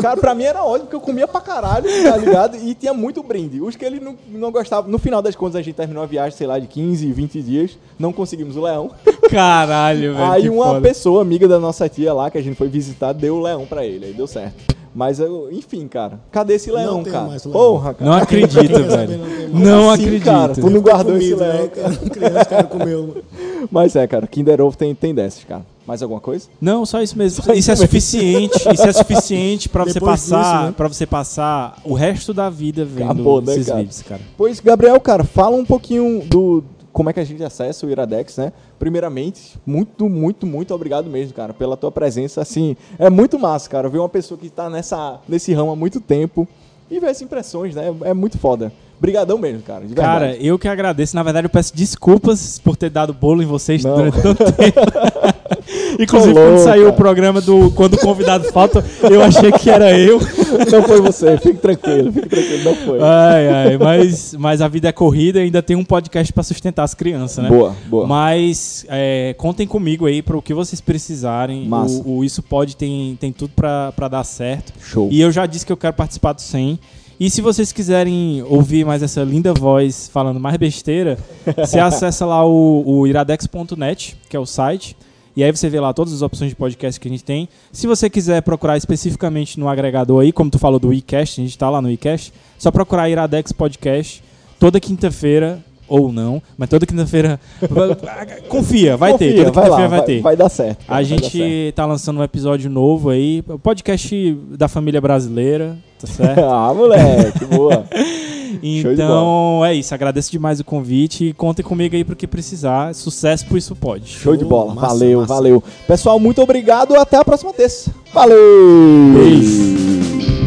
Cara, pra mim era ótimo, porque eu comia pra caralho, tá ligado? E tinha muito brinde. Os que ele não, não gostava. No final das contas, a gente terminou a viagem, sei lá, de 15, 20 dias. Não conseguimos o leão. Caralho, velho. aí uma foda. pessoa, amiga da nossa tia lá, que a gente foi visitar, deu o leão pra ele. Aí deu certo. Mas, eu, enfim, cara. Cadê esse leão, tem cara? mais leão. Porra, cara. Não acredito, velho. não. Não Assim, acredito. cara, tu não guardou esse Comida, leão, né, cara. cara? Criança, cara, comeu. Mas é, cara, Kinder Ovo tem, tem dessas, cara. Mais alguma coisa? Não, só isso mesmo. Só isso isso é suficiente. Isso é suficiente pra você Depois passar, disso, né? para você passar o resto da vida vendo Acabou, né, esses cara? vídeos, cara. Pois, Gabriel, cara, fala um pouquinho do como é que a gente acessa o Iradex, né? Primeiramente, muito, muito, muito obrigado mesmo, cara, pela tua presença. Assim, é muito massa, cara, ver uma pessoa que tá nessa, nesse ramo há muito tempo e ver essas impressões, né? É muito foda. Brigadão mesmo, cara, Cara, verdade. eu que agradeço. Na verdade, eu peço desculpas por ter dado bolo em vocês Não. durante tanto tempo. Inclusive, Colou, quando saiu cara. o programa do Quando o Convidado Falta, eu achei que era eu. Não foi você, fique tranquilo, fique tranquilo, não foi. Ai, ai, mas, mas a vida é corrida e ainda tem um podcast pra sustentar as crianças, né? Boa, boa. Mas é, contem comigo aí para o que vocês precisarem. Massa. O, o Isso Pode tem, tem tudo pra dar certo. Show. E eu já disse que eu quero participar do 100. E se vocês quiserem ouvir mais essa linda voz falando mais besteira, você acessa lá o, o iradex.net, que é o site. E aí você vê lá todas as opções de podcast que a gente tem. Se você quiser procurar especificamente no agregador aí, como tu falou do iCast, a gente tá lá no iCast, só procurar Iradex Podcast toda quinta-feira ou não, mas toda quinta-feira confia, vai ter, Confia, toda vai quinta-feira vai, vai, ter. vai dar certo. cara, A dar certo. gente tá lançando um episódio novo aí, o podcast da família brasileira, tá certo? ah, moleque, boa. Então é isso, agradeço demais o convite e contem comigo aí pro que precisar. Sucesso pro Isso Pode. Show de bola. Massa, valeu, massa. valeu. Pessoal, muito obrigado. Até a próxima terça. Valeu! Beijo.